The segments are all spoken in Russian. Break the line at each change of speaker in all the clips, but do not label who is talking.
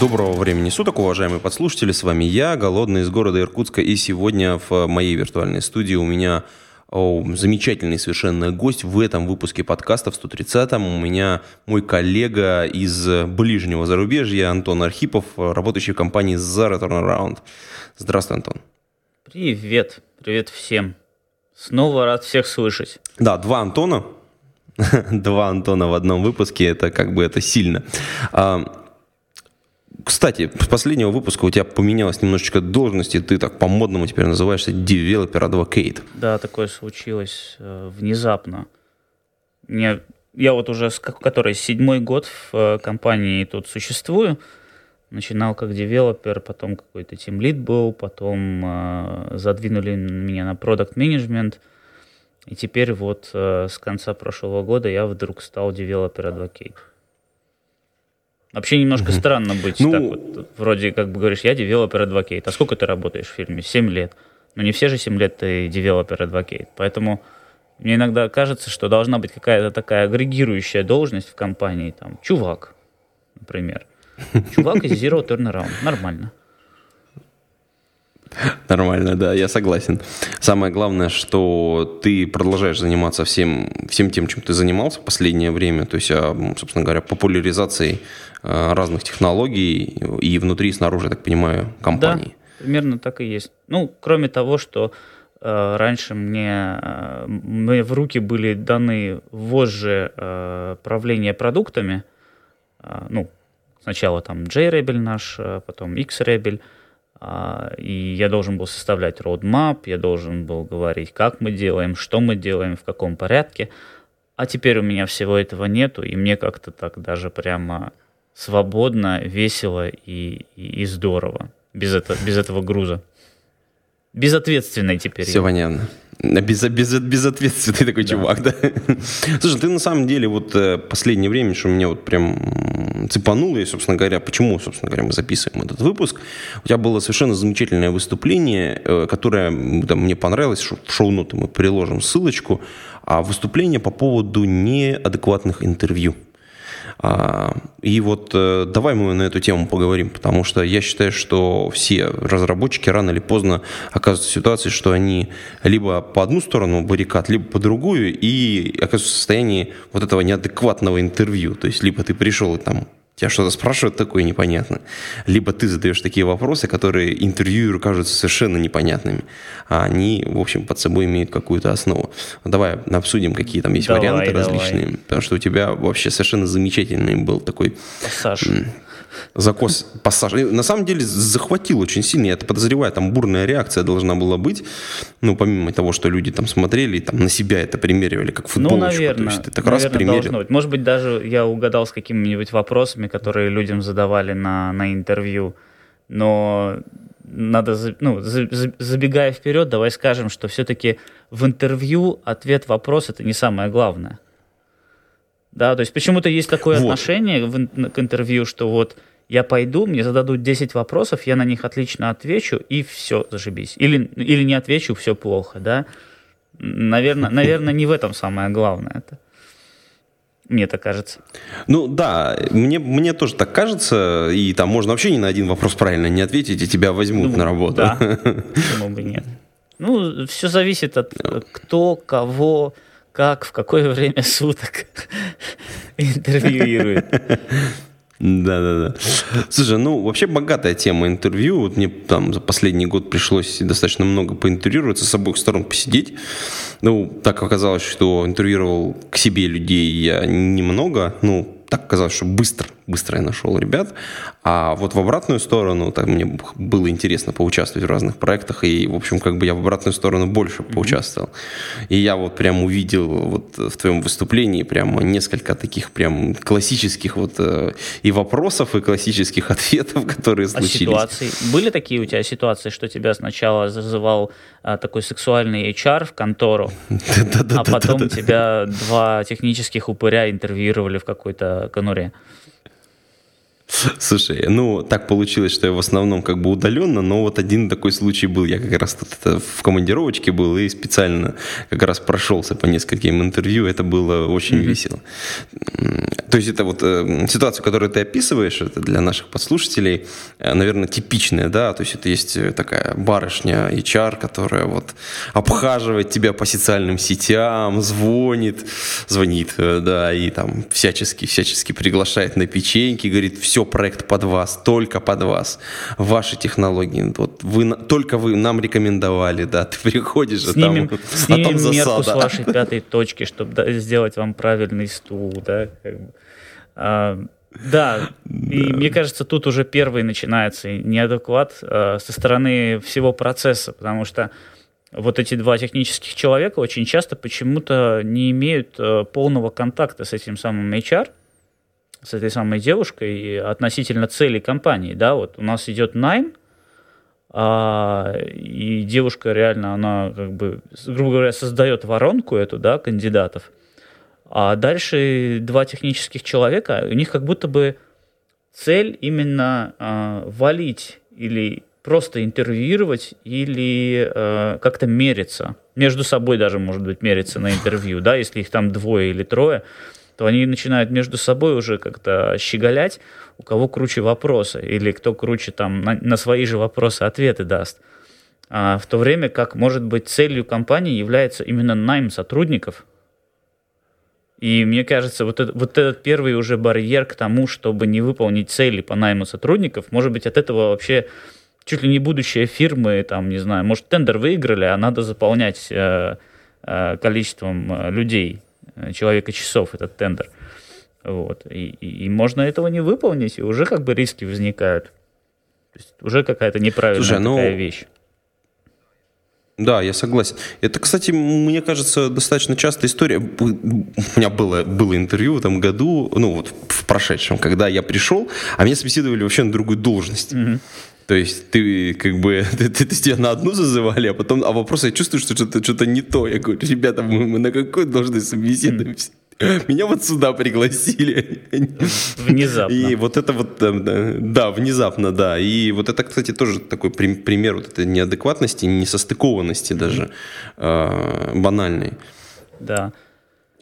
Доброго времени суток, уважаемые подслушатели. С вами я, Голодный из города Иркутска. И сегодня в моей виртуальной студии у меня о, замечательный совершенно гость в этом выпуске подкаста в 130-м. У меня мой коллега из ближнего зарубежья Антон Архипов, работающий в компании Zara Turnaround. Здравствуй, Антон.
Привет. Привет всем. Снова рад всех слышать.
Да, два Антона. Два Антона в одном выпуске, это как бы это сильно. А, кстати, с последнего выпуска у тебя поменялась немножечко должность, и ты так по-модному теперь называешься Developer Advocate.
Да, такое случилось э, внезапно. Мне, я вот уже, с, который седьмой год в э, компании тут существую, начинал как девелопер, потом какой-то тимлид был, потом э, задвинули меня на product management и теперь вот э, с конца прошлого года я вдруг стал developer advocate. Вообще немножко угу. странно быть ну, так вот. Вроде как бы говоришь, я developer advocate. А сколько ты работаешь в фирме? Семь лет. Но не все же семь лет ты девелопер адвокейт. Поэтому мне иногда кажется, что должна быть какая-то такая агрегирующая должность в компании. Там, чувак, например. Чувак из Zero Turnaround. Нормально.
Нормально, да, я согласен. Самое главное, что ты продолжаешь заниматься всем, всем тем, чем ты занимался в последнее время, то есть, а, собственно говоря, популяризацией разных технологий и внутри, и снаружи, я так понимаю, компании.
Да, примерно так и есть. Ну, кроме того, что э, раньше мне, э, мне в руки были даны вожжи э, правления продуктами, э, ну, сначала там JRebel наш, э, потом XRebel, и я должен был составлять roadmap, я должен был говорить, как мы делаем, что мы делаем, в каком порядке. А теперь у меня всего этого нету, и мне как-то так даже прямо свободно, весело и, и, и здорово без, это, без этого груза. Безответственный теперь.
Все понятно. Без, без, безответственный такой да. чувак, да? Слушай, ты на самом деле вот э, последнее время, что меня вот прям цепануло, и, собственно говоря, почему, собственно говоря, мы записываем этот выпуск, у тебя было совершенно замечательное выступление, э, которое там, мне понравилось, в шоу-ноты мы приложим ссылочку, а выступление по поводу неадекватных интервью. А, и вот э, давай мы на эту тему поговорим, потому что я считаю, что все разработчики рано или поздно оказываются в ситуации, что они либо по одну сторону баррикад, либо по другую, и оказываются в состоянии вот этого неадекватного интервью. То есть либо ты пришел и там тебя что-то спрашивают такое непонятно. Либо ты задаешь такие вопросы, которые интервьюеру кажутся совершенно непонятными, а они, в общем, под собой имеют какую-то основу. Давай обсудим, какие там есть давай, варианты давай. различные, потому что у тебя вообще совершенно замечательный был такой...
Пассаж
закос пассаж. На самом деле захватил очень сильно. Я это подозреваю, там бурная реакция должна была быть. Ну, помимо того, что люди там смотрели и там на себя это примеривали, как футболочку. Ну,
наверное. То есть ты так наверное, раз примерил. Быть. Может быть, даже я угадал с какими-нибудь вопросами, которые людям задавали на, на интервью. Но надо, ну, забегая вперед, давай скажем, что все-таки в интервью ответ-вопрос это не самое главное. Да, то есть почему-то есть такое вот. отношение в, к интервью, что вот я пойду, мне зададут 10 вопросов, я на них отлично отвечу, и все, зашибись. Или, или не отвечу, все плохо, да. Наверное, наверное, не в этом самое главное это. Мне так кажется.
Ну да, мне, мне тоже так кажется, и там можно вообще ни на один вопрос правильно не ответить, и тебя возьмут ну, на работу.
Да, почему бы нет. Ну, все зависит от кто, кого, как, в какое время суток интервьюирует.
Да, да, да. Слушай, ну вообще богатая тема интервью. Вот мне там за последний год пришлось достаточно много поинтервьюироваться, с обоих сторон посидеть. Ну, так оказалось, что интервьюировал к себе людей я немного. Ну, так оказалось, что быстро быстро я нашел ребят. А вот в обратную сторону, так мне было интересно поучаствовать в разных проектах, и, в общем, как бы я в обратную сторону больше mm-hmm. поучаствовал. И я вот прям увидел вот в твоем выступлении прямо несколько таких прям классических вот э, и вопросов, и классических ответов, которые а случились.
ситуации? Были такие у тебя ситуации, что тебя сначала зазывал а, такой сексуальный HR в контору, а потом тебя два технических упыря интервьюировали в какой-то конуре?
Слушай, ну, так получилось, что я в основном как бы удаленно, но вот один такой случай был. Я как раз тут это в командировочке был и специально как раз прошелся по нескольким интервью. Это было очень mm-hmm. весело. То есть это вот э, ситуация, которую ты описываешь, это для наших подслушателей, э, наверное, типичная, да? То есть это есть э, такая барышня HR, которая вот обхаживает тебя по социальным сетям, звонит, звонит, э, да, и там всячески, всячески приглашает на печеньки, говорит, все, проект под вас, только под вас, ваши технологии, вот вы, только вы нам рекомендовали, да, ты приходишь,
снимем,
а там,
снимем а там засада. мерку с вашей пятой точки, чтобы сделать вам правильный стул, да, как бы. а, да, и мне кажется, тут уже первый начинается неадекват э, со стороны всего процесса, потому что вот эти два технических человека очень часто почему-то не имеют э, полного контакта с этим самым HR, с этой самой девушкой относительно целей компании. Да, вот у нас идет найм, а, и девушка реально, она как бы, грубо говоря, создает воронку эту, да, кандидатов. А дальше два технических человека, у них как будто бы цель именно а, валить или просто интервьюировать или э, как-то мериться. Между собой даже, может быть, мериться на интервью, да, если их там двое или трое то они начинают между собой уже как-то щеголять, у кого круче вопросы, или кто круче там на, на свои же вопросы ответы даст. А в то время как, может быть, целью компании является именно найм сотрудников. И мне кажется, вот, это, вот этот первый уже барьер к тому, чтобы не выполнить цели по найму сотрудников, может быть, от этого вообще чуть ли не будущее фирмы, там, не знаю, может, тендер выиграли, а надо заполнять э, э, количеством э, людей человека часов этот тендер. Вот. И, и, и можно этого не выполнить, и уже как бы риски возникают. То есть уже какая-то неправильная Слушай, ну... такая вещь.
Да, я согласен. Это, кстати, мне кажется, достаточно частая история. У меня было, было интервью в этом году, ну вот в прошедшем, когда я пришел, а меня собеседовали вообще на другую должность. Угу. То есть ты как бы, ты, ты, ты тебя на одну зазывали, а потом, а вопрос, я чувствую, что что-то что не то. Я говорю, ребята, мы, мы на какой должность собеседуемся? Меня вот сюда пригласили.
Внезапно.
И вот это вот, да, внезапно, да. И вот это, кстати, тоже такой пример вот этой неадекватности, несостыкованности даже, э, банальной.
Да.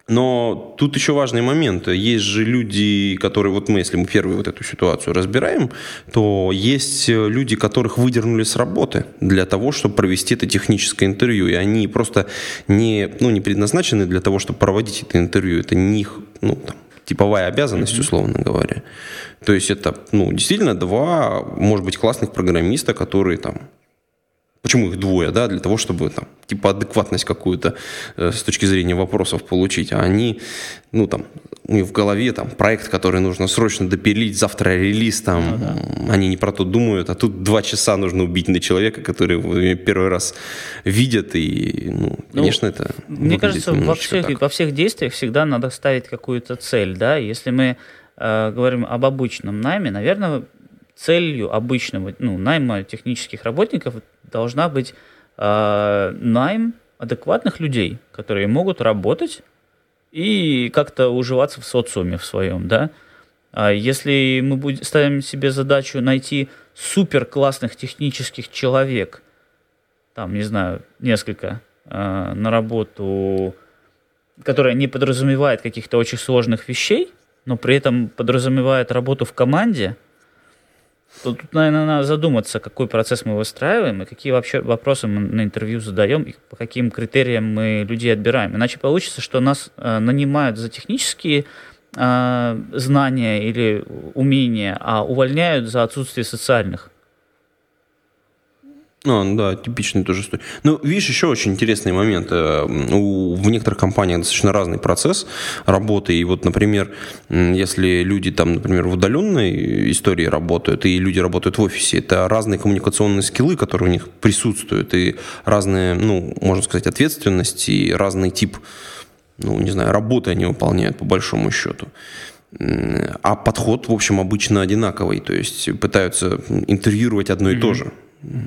Но тут еще важный момент. Есть же люди, которые, вот мы, если мы первую вот эту ситуацию разбираем, то есть люди, которых выдернули с работы для того, чтобы провести это техническое интервью. И они просто не, ну, не предназначены для того, чтобы проводить это интервью. Это не их ну, там, типовая обязанность, условно говоря. То есть это, ну, действительно два, может быть, классных программиста, которые там Почему их двое, да, для того, чтобы там, типа адекватность какую-то э, с точки зрения вопросов получить, а они, ну там, у них в голове там проект, который нужно срочно допилить, завтра релиз, там, ну, да. они не про то думают, а тут два часа нужно убить на человека, который первый раз видят, и, ну, ну конечно, это
Мне кажется, во всех, во всех действиях всегда надо ставить какую-то цель, да, если мы э, говорим об обычном найме, наверное, целью обычного ну, найма технических работников должна быть э, найм адекватных людей, которые могут работать и как-то уживаться в социуме в своем, да. А если мы будем, ставим себе задачу найти супер классных технических человек, там, не знаю, несколько э, на работу, которая не подразумевает каких-то очень сложных вещей, но при этом подразумевает работу в команде – Тут, наверное, надо задуматься, какой процесс мы выстраиваем, и какие вообще вопросы мы на интервью задаем, и по каким критериям мы людей отбираем. Иначе получится, что нас э, нанимают за технические э, знания или умения, а увольняют за отсутствие социальных.
А, ну да, типичный тоже история. Ну, видишь, еще очень интересный момент. Э, у, в некоторых компаниях достаточно разный процесс работы. И вот, например, если люди там, например, в удаленной истории работают, и люди работают в офисе, это разные коммуникационные скиллы, которые у них присутствуют, и разные, ну, можно сказать, ответственности, и разный тип, ну, не знаю, работы они выполняют по большому счету. А подход, в общем, обычно одинаковый. То есть пытаются интервьюировать одно и mm-hmm. то же.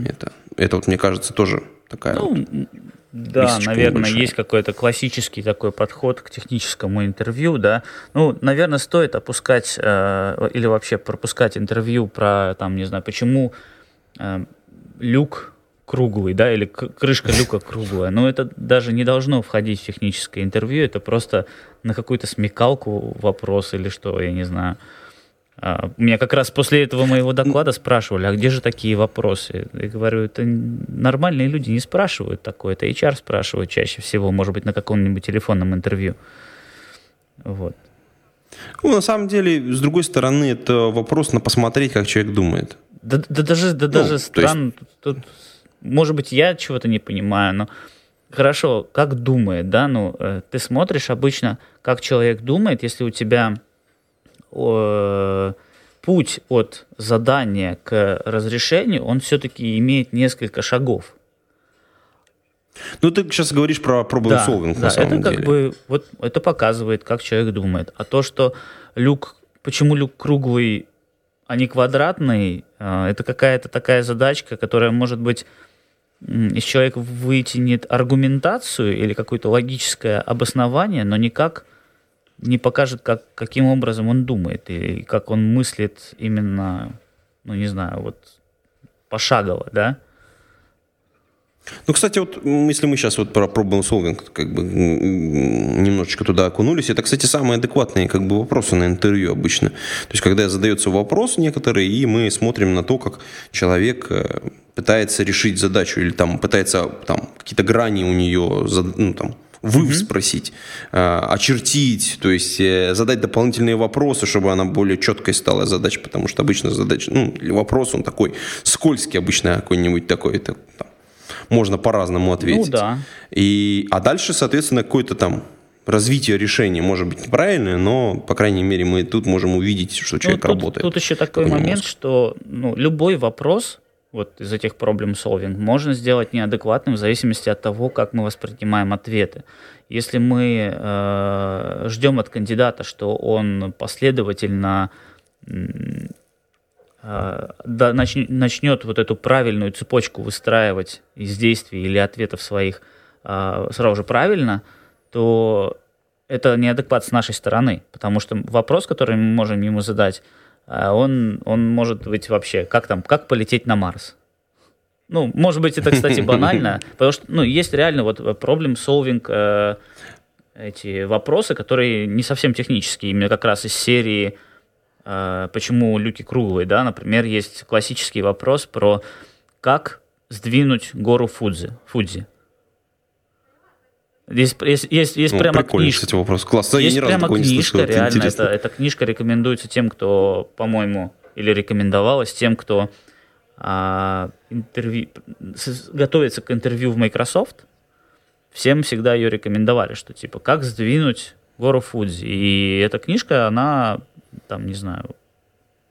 Это, это вот, мне кажется, тоже такая ну, вот
да, наверное, большая. есть какой-то классический такой подход к техническому интервью, да. Ну, наверное, стоит опускать э, или вообще пропускать интервью про, там, не знаю, почему э, люк круглый, да, или крышка люка круглая. Но это даже не должно входить в техническое интервью, это просто на какую-то смекалку вопрос или что, я не знаю. А, меня как раз после этого моего доклада спрашивали, а где же такие вопросы? Я говорю, это нормальные люди не спрашивают такое, это HR спрашивают чаще всего, может быть, на каком-нибудь телефонном интервью. Вот.
Ну, на самом деле, с другой стороны, это вопрос на посмотреть, как человек думает.
Да, да даже, да, ну, даже странно. Есть... Тут, может быть, я чего-то не понимаю, но хорошо, как думает, да, ну, э, ты смотришь обычно, как человек думает, если у тебя путь от задания к разрешению, он все-таки имеет несколько шагов.
Ну, ты сейчас говоришь про problem да, на самом
это
деле.
как бы, вот это показывает, как человек думает. А то, что люк, почему люк круглый, а не квадратный, а, это какая-то такая задачка, которая, может быть, из человека вытянет аргументацию или какое-то логическое обоснование, но никак не покажет, как, каким образом он думает и как он мыслит именно, ну не знаю, вот пошагово, да?
Ну, кстати, вот если мы сейчас вот про problem solving как бы немножечко туда окунулись, это, кстати, самые адекватные как бы вопросы на интервью обычно. То есть, когда задается вопрос некоторые, и мы смотрим на то, как человек э, пытается решить задачу или там пытается там какие-то грани у нее, ну, там, вы mm-hmm. э, очертить, то есть э, задать дополнительные вопросы, чтобы она более четкой стала задача, потому что обычно задача, ну, вопрос он такой скользкий обычно какой-нибудь такой, это там, можно по-разному ответить.
Ну да.
И, а дальше, соответственно, какое-то там развитие решения может быть неправильное, но, по крайней мере, мы тут можем увидеть, что ну, человек
тут,
работает.
Тут еще такой момент, мозг. что ну, любой вопрос, вот из этих проблем solving можно сделать неадекватным в зависимости от того, как мы воспринимаем ответы. Если мы э, ждем от кандидата, что он последовательно э, да, начнет, начнет вот эту правильную цепочку выстраивать из действий или ответов своих э, сразу же правильно, то это неадекват с нашей стороны, потому что вопрос, который мы можем ему задать, он, он может быть вообще, как там, как полететь на Марс? Ну, может быть, это, кстати, банально, потому что, ну, есть реально вот problem solving э, эти вопросы, которые не совсем технические, именно как раз из серии э, «Почему люки круглые?», да, например, есть классический вопрос про как сдвинуть гору Фудзи, Фудзи. Есть, есть, есть, есть ну, прямо книжка.
кстати, вопрос. Класс.
Есть я прямо книжка, это реально. Это, эта книжка рекомендуется тем, кто, по-моему, или рекомендовалась тем, кто а, интервью, готовится к интервью в Microsoft. Всем всегда ее рекомендовали, что типа как сдвинуть гору Фудзи. И эта книжка, она, там, не знаю,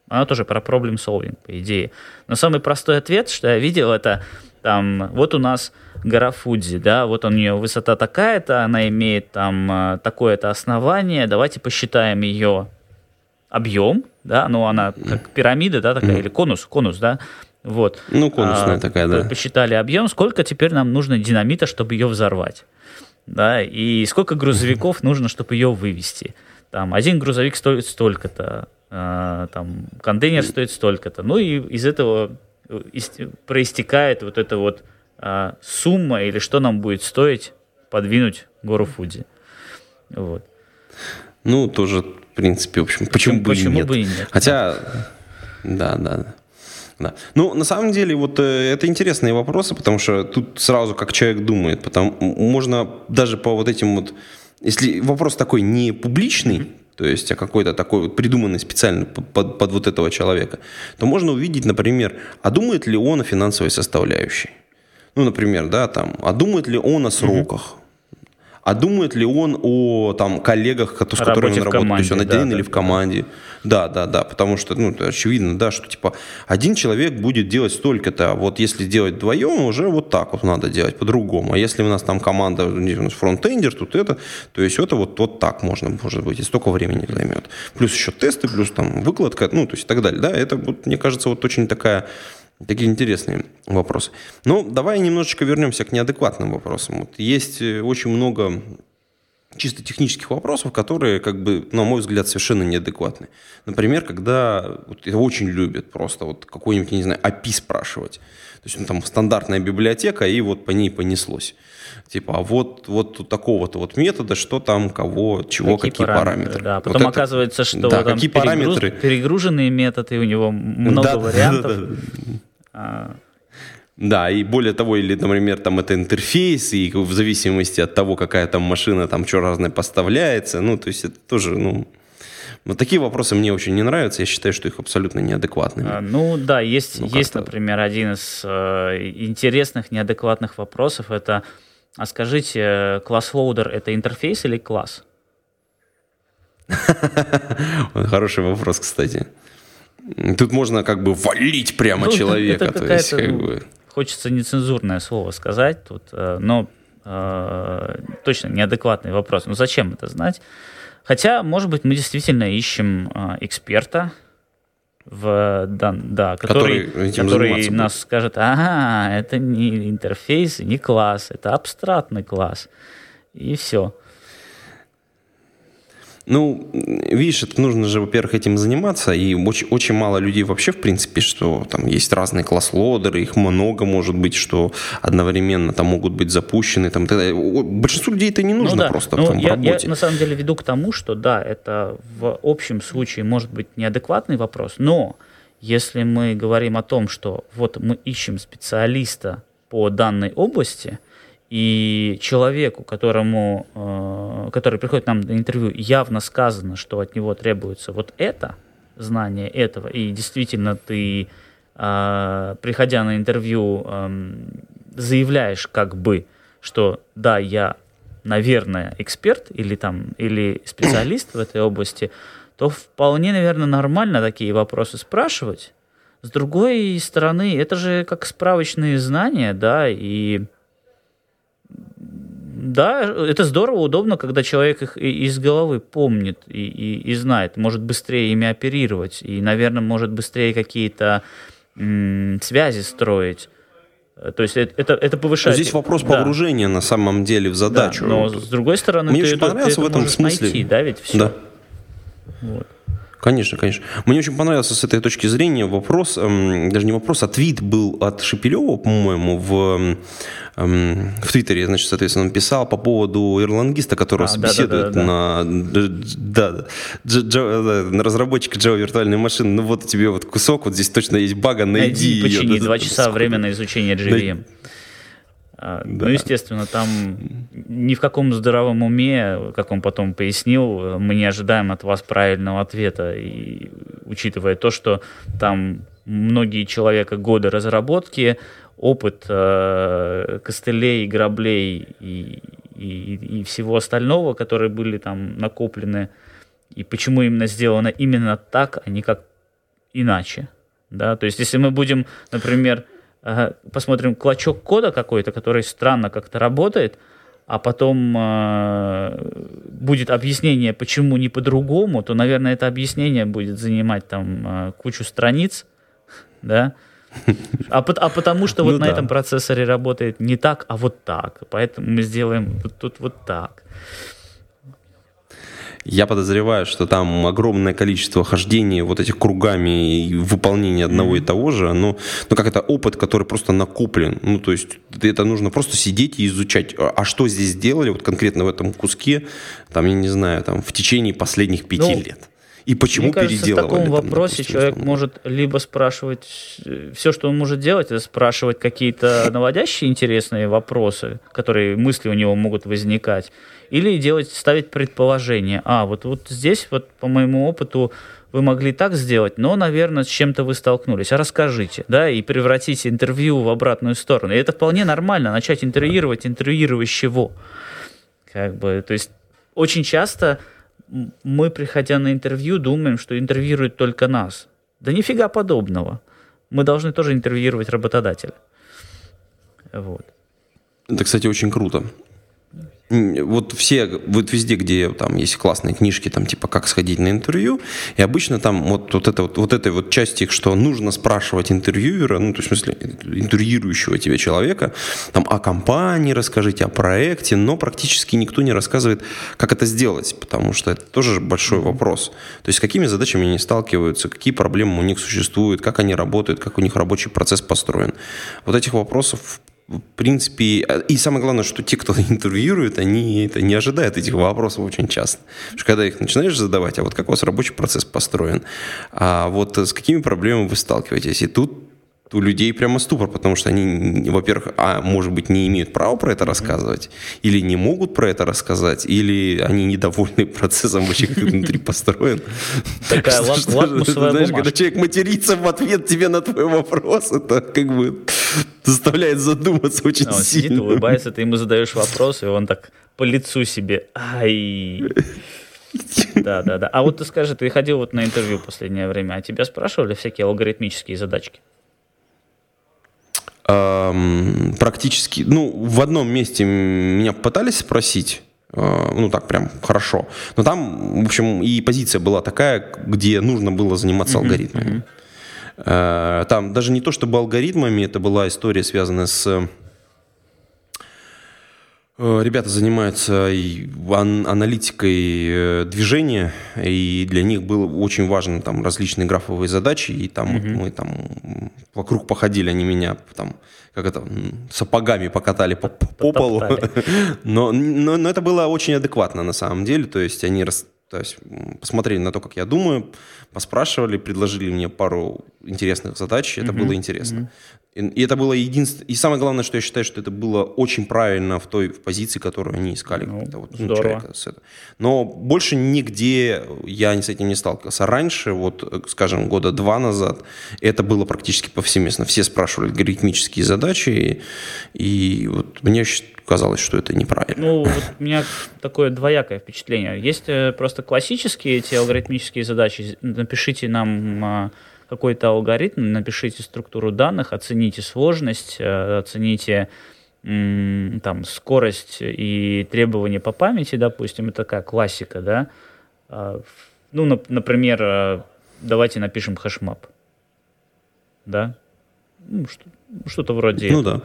она тоже про проблем solving, по идее. Но самый простой ответ, что я видел, это там, вот у нас гора Фудзи, да, вот у нее высота такая-то, она имеет там э, такое-то основание, давайте посчитаем ее объем, да, ну она как пирамида, да, такая, mm. или конус, конус, да, вот.
Ну, конусная а, такая, да.
Посчитали объем, сколько теперь нам нужно динамита, чтобы ее взорвать, да, и сколько грузовиков нужно, чтобы ее вывести. Там один грузовик стоит столько-то, а, там контейнер стоит столько-то, ну и из этого проистекает вот эта вот а, сумма или что нам будет стоить подвинуть гору Фудзи. Вот.
Ну, тоже, в принципе, в общем, почему, почему, бы, и нет. бы и нет. Хотя, да, да, да. Да. Ну, на самом деле, вот э, это интересные вопросы, потому что тут сразу как человек думает. Потому, можно даже по вот этим вот... Если вопрос такой не публичный, то есть а какой-то такой вот придуманный специально под, под вот этого человека, то можно увидеть, например, а думает ли он о финансовой составляющей? Ну, например, да, там, а думает ли он о сроках? А думает ли он о там, коллегах, с которыми он работает? То есть он один да, или да, в команде? Да, да, да. Потому что, ну, очевидно, да, что типа один человек будет делать столько-то, а вот если делать вдвоем, уже вот так вот надо делать по-другому. А если у нас там команда, у нас фронтендер, тут это, то есть это вот, вот так можно, может быть, и столько времени займет. Плюс еще тесты, плюс там выкладка, ну, то есть и так далее. Да, это, вот, мне кажется, вот очень такая Такие интересные вопросы. Ну, давай немножечко вернемся к неадекватным вопросам. Вот есть э, очень много чисто технических вопросов, которые, как бы, на мой взгляд, совершенно неадекватны. Например, когда вот, это очень любят просто вот какой-нибудь, не знаю, API спрашивать. То есть ну, там стандартная библиотека, и вот по ней понеслось. Типа, а вот, вот у такого-то вот метода, что там, кого, чего, какие, какие параметры. параметры.
Да, потом вот оказывается, что
да, там какие перегруз, параметры.
перегруженные методы, у него много да, вариантов. Да, да, да.
Да, и более того, или, например, там это интерфейс, и в зависимости от того, какая там машина, там что разное поставляется, ну, то есть это тоже, ну, но такие вопросы мне очень не нравятся, я считаю, что их абсолютно неадекватными. А,
ну да, есть, ну, есть например, один из э, интересных неадекватных вопросов, это, а скажите, ClassLoader это интерфейс или класс?
Хороший вопрос, кстати. Тут можно как бы валить прямо ну, человека. Это то есть, как бы...
Хочется нецензурное слово сказать тут, э, но э, точно неадекватный вопрос. Ну зачем это знать? Хотя, может быть, мы действительно ищем э, эксперта, в, да, да, который, который, который нас скажет, ага, это не интерфейс, не класс, это абстрактный класс. И все.
Ну, видишь, это нужно же, во-первых, этим заниматься, и очень, очень мало людей вообще, в принципе, что там есть разные класс-лодеры, их много может быть, что одновременно там могут быть запущены. Там, большинству людей это не ну нужно ну, да. просто ну, там,
я,
в работе.
Я на самом деле веду к тому, что да, это в общем случае может быть неадекватный вопрос, но если мы говорим о том, что вот мы ищем специалиста по данной области – и человеку, которому, э, который приходит нам на интервью, явно сказано, что от него требуется вот это, знание этого, и действительно ты, э, приходя на интервью, э, заявляешь как бы, что да, я, наверное, эксперт или там, или специалист в этой области, то вполне, наверное, нормально такие вопросы спрашивать. С другой стороны, это же как справочные знания, да, и да, это здорово, удобно, когда человек их из головы помнит и, и, и знает, может быстрее ими оперировать и, наверное, может быстрее какие-то м- связи строить. То есть это, это, это повышает...
Здесь вопрос да. погружения на самом деле в задачу. Да,
но с другой стороны,
Мне ты, очень понравился ты в этом смысле.
найти, да, ведь все.
Да. Вот. Конечно, конечно. Мне очень понравился с этой точки зрения вопрос, эм, даже не вопрос, а твит был от Шепелева, по-моему, в, эм, в Твиттере, значит, соответственно, он писал по поводу ирландиста, который а, собеседует да, да, да, на, да, да, на разработчика Java виртуальной машины. Ну вот тебе вот кусок, вот здесь точно есть бага, найди, найди
ее. Почини, два часа время на изучение JVM. А, да. Ну, естественно, там ни в каком здоровом уме, как он потом пояснил, мы не ожидаем от вас правильного ответа. И учитывая то, что там многие человека годы разработки, опыт э, костылей, граблей и, и, и всего остального, которые были там накоплены, и почему именно сделано именно так, а не как иначе. Да? То есть, если мы будем, например, посмотрим клочок кода какой-то, который странно как-то работает, а потом э, будет объяснение, почему не по-другому, то, наверное, это объяснение будет занимать там э, кучу страниц, да, а, а потому что вот ну, на да. этом процессоре работает не так, а вот так. Поэтому мы сделаем вот тут вот так.
Я подозреваю, что там огромное количество хождений вот этих кругами и выполнения одного mm-hmm. и того же, оно, ну как это опыт, который просто накоплен. Ну то есть это нужно просто сидеть и изучать, а, а что здесь сделали вот конкретно в этом куске, там я не знаю, там в течение последних пяти ну, лет. И почему
Мне кажется,
переделывали?
в таком
там,
вопросе
допустим,
человек
условно?
может либо спрашивать... Все, что он может делать, это спрашивать какие-то наводящие интересные вопросы, которые мысли у него могут возникать, или делать, ставить предположение. А, вот, вот здесь, вот по моему опыту, вы могли так сделать, но, наверное, с чем-то вы столкнулись. А расскажите, да, и превратите интервью в обратную сторону. И это вполне нормально, начать интервьюировать интервьюирующего. Как бы, то есть очень часто мы, приходя на интервью, думаем, что интервьюируют только нас. Да нифига подобного. Мы должны тоже интервьюировать работодателя. Вот.
Это, кстати, очень круто. Вот все, вот везде, где там есть классные книжки, там типа как сходить на интервью, и обычно там вот, вот, это, вот, вот этой вот части, что нужно спрашивать интервьюера, ну, то есть, в смысле, интервьюирующего тебя человека, там о компании расскажите, о проекте, но практически никто не рассказывает, как это сделать, потому что это тоже большой вопрос. То есть, с какими задачами они сталкиваются, какие проблемы у них существуют, как они работают, как у них рабочий процесс построен. Вот этих вопросов в принципе, и самое главное, что те, кто интервьюирует, они это не ожидают этих вопросов очень часто. Потому что когда их начинаешь задавать, а вот как у вас рабочий процесс построен, а вот с какими проблемами вы сталкиваетесь, и тут у людей прямо ступор, потому что они, во-первых, а, может быть, не имеют права про это рассказывать, или не могут про это рассказать, или они недовольны процессом вообще, как внутри построен.
Такая лакмусовая
Знаешь, когда человек матерится в ответ тебе на твой вопрос, это как бы заставляет задуматься очень
А Он сидит,
сильно.
улыбается, ты ему задаешь вопрос, и он так по лицу себе. Ай. Да, да, да. А вот ты скажи, ты ходил вот на интервью последнее время, а тебя спрашивали всякие алгоритмические задачки?
Ам, практически, ну, в одном месте меня пытались спросить, э, ну, так прям хорошо, но там, в общем, и позиция была такая, где нужно было заниматься алгоритмами. Э, Там даже не то чтобы алгоритмами, это была история, связанная с... э, Ребята занимаются аналитикой э, движения, и для них было очень важно там различные графовые задачи, и там вот мы там вокруг походили, они меня там как это сапогами покатали по, по полу, но, но, но это было очень адекватно на самом деле, то есть они рас- то есть, посмотрели на то, как я думаю, поспрашивали, предложили мне пару интересных задач, это было интересно. И, и это было единственное. И самое главное, что я считаю, что это было очень правильно в той в позиции, которую они искали.
Ну,
вот,
здорово.
человека с это. Но больше нигде я с этим не сталкивался. Раньше, вот, э, скажем, года два назад, это было практически повсеместно. Все спрашивали алгоритмические задачи, и, и вот мне казалось, что это неправильно.
Ну, вот у меня такое двоякое впечатление. Есть э, просто классические эти алгоритмические задачи. Напишите нам а, какой-то алгоритм, напишите структуру данных, оцените сложность, э, оцените там скорость и требования по памяти, допустим, это такая классика, да. А, Ну, нап- например, э, давайте напишем HashMap, да. Ну, что- что-то вроде
Ну
этого.
да.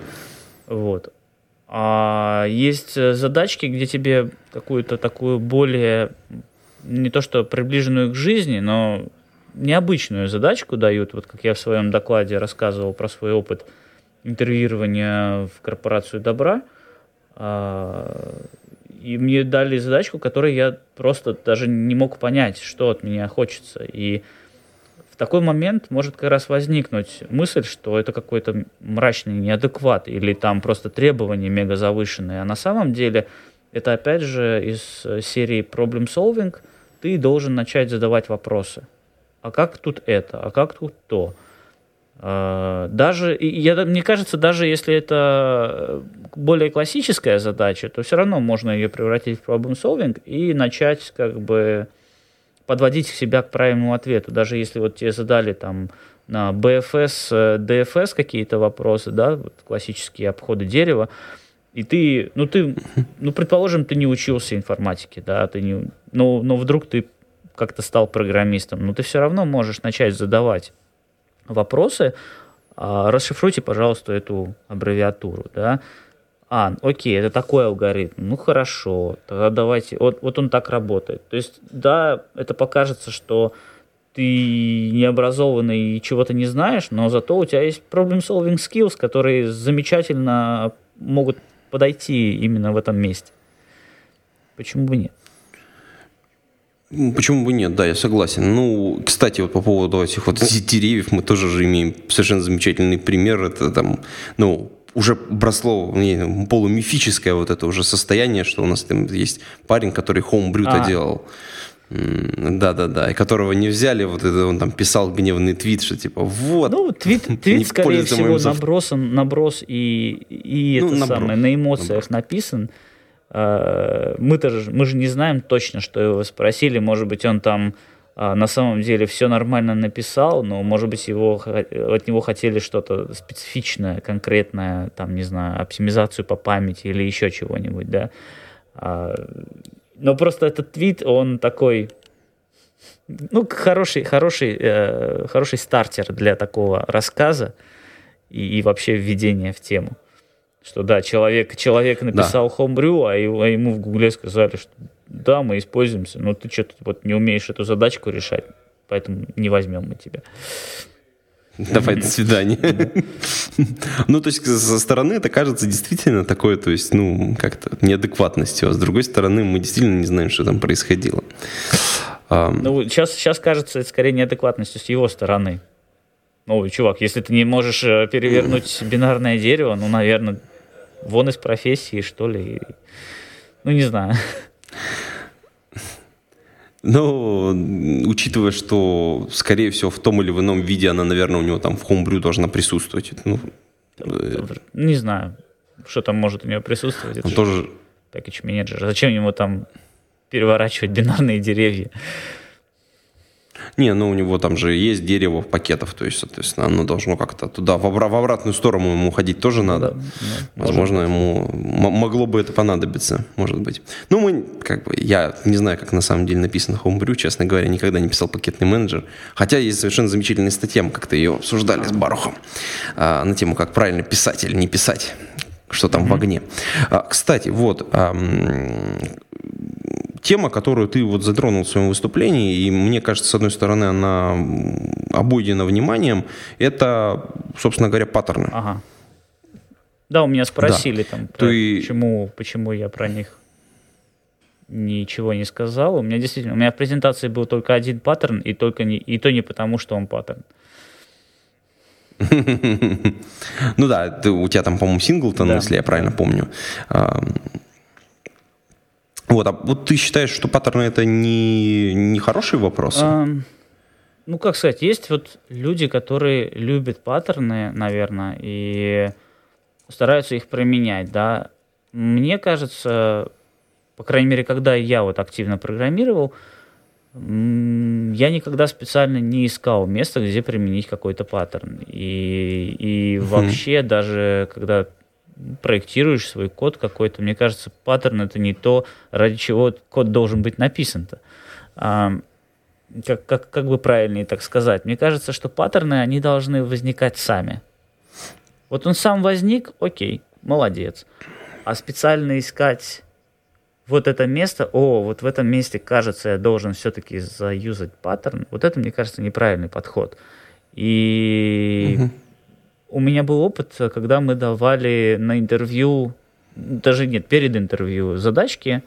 Вот. А есть э, задачки, где тебе какую-то такую более, не то что приближенную к жизни, но необычную задачку дают, вот как я в своем докладе рассказывал про свой опыт интервьюирования в корпорацию добра. А, И мне дали задачку, которой я просто даже не мог понять, что от меня хочется. И в такой момент может как раз возникнуть мысль, что это какой-то мрачный неадекват или там просто требования мега завышенные. А на самом деле это опять же из серии problem solving ты должен начать задавать вопросы. А как тут это? А как тут то? А, Даже, я, мне кажется, даже если это более классическая задача, то все равно можно ее превратить в problem solving и начать как бы подводить себя к правильному ответу. Даже если вот тебе задали там на BFS, э, DFS какие-то вопросы, да, вот классические обходы дерева, и ты, ну ты, ну предположим, ты не учился информатике, да, ты не, но, но вдруг ты как-то стал программистом, но ты все равно можешь начать задавать вопросы, а, расшифруйте, пожалуйста, эту аббревиатуру, да. А, окей, это такой алгоритм. Ну хорошо, тогда давайте. Вот, вот он так работает. То есть, да, это покажется, что ты необразованный и чего-то не знаешь, но зато у тебя есть problem-solving skills, которые замечательно могут подойти именно в этом месте. Почему бы нет?
Почему бы нет, да, я согласен. Ну, кстати, вот по поводу этих вот деревьев мы тоже же имеем совершенно замечательный пример. Это там, ну, уже бросло не, полумифическое вот это уже состояние, что у нас там есть парень, который хоумбрюта а. делал. Да-да-да, и которого не взяли, вот это он там писал гневный твит, что типа вот.
Ну, твит, твит скорее всего, набросан, наброс и, и ну, это наброс, самое, на эмоциях наброс. написан. А, мы-то же, мы же не знаем точно, что его спросили, может быть, он там а, на самом деле все нормально написал, но, может быть, его, от него хотели что-то специфичное, конкретное, там, не знаю, оптимизацию по памяти или еще чего-нибудь, да. А, но просто этот твит, он такой, ну, хороший, хороший, э, хороший стартер для такого рассказа и, и вообще введения в тему. Что да, человек, человек написал да. Homebrew, а, его, а ему в Гугле сказали, что да, мы используемся, но ты что-то вот не умеешь эту задачку решать, поэтому не возьмем мы тебя.
Давай, до свидания. Ну, то есть, со стороны это кажется действительно такое, то есть, ну, как-то неадекватностью, а с другой стороны мы действительно не знаем, что там происходило.
Ну, сейчас, сейчас кажется, это скорее неадекватностью с его стороны. Ну, чувак, если ты не можешь э, перевернуть бинарное дерево, ну, наверное, вон из профессии, что ли. Ну, не знаю.
Ну, учитывая, что, скорее всего, в том или в ином виде она, наверное, у него там в Homebrew должна присутствовать. Ну,
не знаю, что там может у него присутствовать. Это
тоже...
Package менеджер. Зачем ему там переворачивать бинарные деревья?
Не, ну у него там же есть дерево в пакетах, то есть, соответственно, оно должно как-то туда, в, обра- в обратную сторону ему ходить тоже надо. Да, Возможно, ему могло бы это понадобиться, может быть. Ну, мы, как бы, я не знаю, как на самом деле написано Homebrew, честно говоря, никогда не писал пакетный менеджер. Хотя есть совершенно замечательная статья, мы как-то ее обсуждали с Барухом, а, на тему, как правильно писать или не писать что там mm-hmm. в огне. А, кстати, вот тема, которую ты вот затронул в своем выступлении, и мне кажется, с одной стороны, она обойдена вниманием, это, собственно говоря, паттерны.
Ага. Да, у меня спросили да. там, про, ты... почему, почему я про них ничего не сказал. У меня действительно, у меня в презентации был только один паттерн, и, только не, и то не потому, что он паттерн.
Ну да, у тебя там, по-моему, синглтон, если я правильно помню. Вот, а вот ты считаешь, что паттерны это не, не хорошие вопросы? А,
ну, как сказать, есть вот люди, которые любят паттерны, наверное, и стараются их применять, да. Мне кажется, по крайней мере, когда я вот активно программировал, я никогда специально не искал места, где применить какой-то паттерн. И, и вообще, даже когда проектируешь свой код какой-то, мне кажется, паттерн это не то, ради чего код должен быть написан-то. А, как, как, как бы правильнее так сказать? Мне кажется, что паттерны, они должны возникать сами. Вот он сам возник, окей, молодец. А специально искать вот это место, о, вот в этом месте, кажется, я должен все-таки заюзать паттерн, вот это, мне кажется, неправильный подход. И угу у меня был опыт, когда мы давали на интервью, даже нет, перед интервью задачки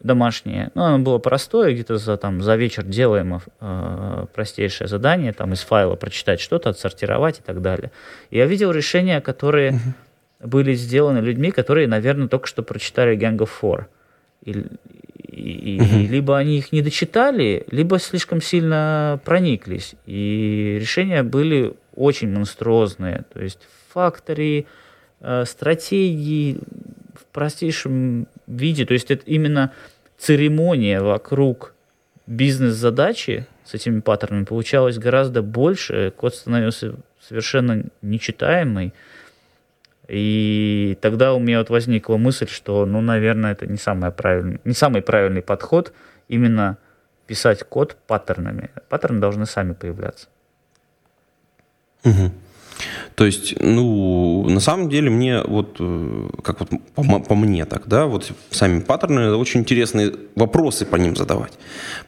домашние. Ну, оно было простое, где-то за, там, за вечер делаем э, простейшее задание, там из файла прочитать что-то, отсортировать и так далее. Я видел решения, которые uh-huh. были сделаны людьми, которые, наверное, только что прочитали Gang of Four. И, и, uh-huh. и либо они их не дочитали, либо слишком сильно прониклись. И решения были очень монструозные. То есть факторы, э, стратегии в простейшем виде. То есть это именно церемония вокруг бизнес-задачи с этими паттернами получалось гораздо больше. Код становился совершенно нечитаемый. И тогда у меня вот возникла мысль, что, ну, наверное, это не, самый правильный, не самый правильный подход именно писать код паттернами. Паттерны должны сами появляться.
Угу. То есть, ну, на самом деле мне вот, э, как вот по, по мне так, да, вот сами паттерны, очень интересные вопросы по ним задавать,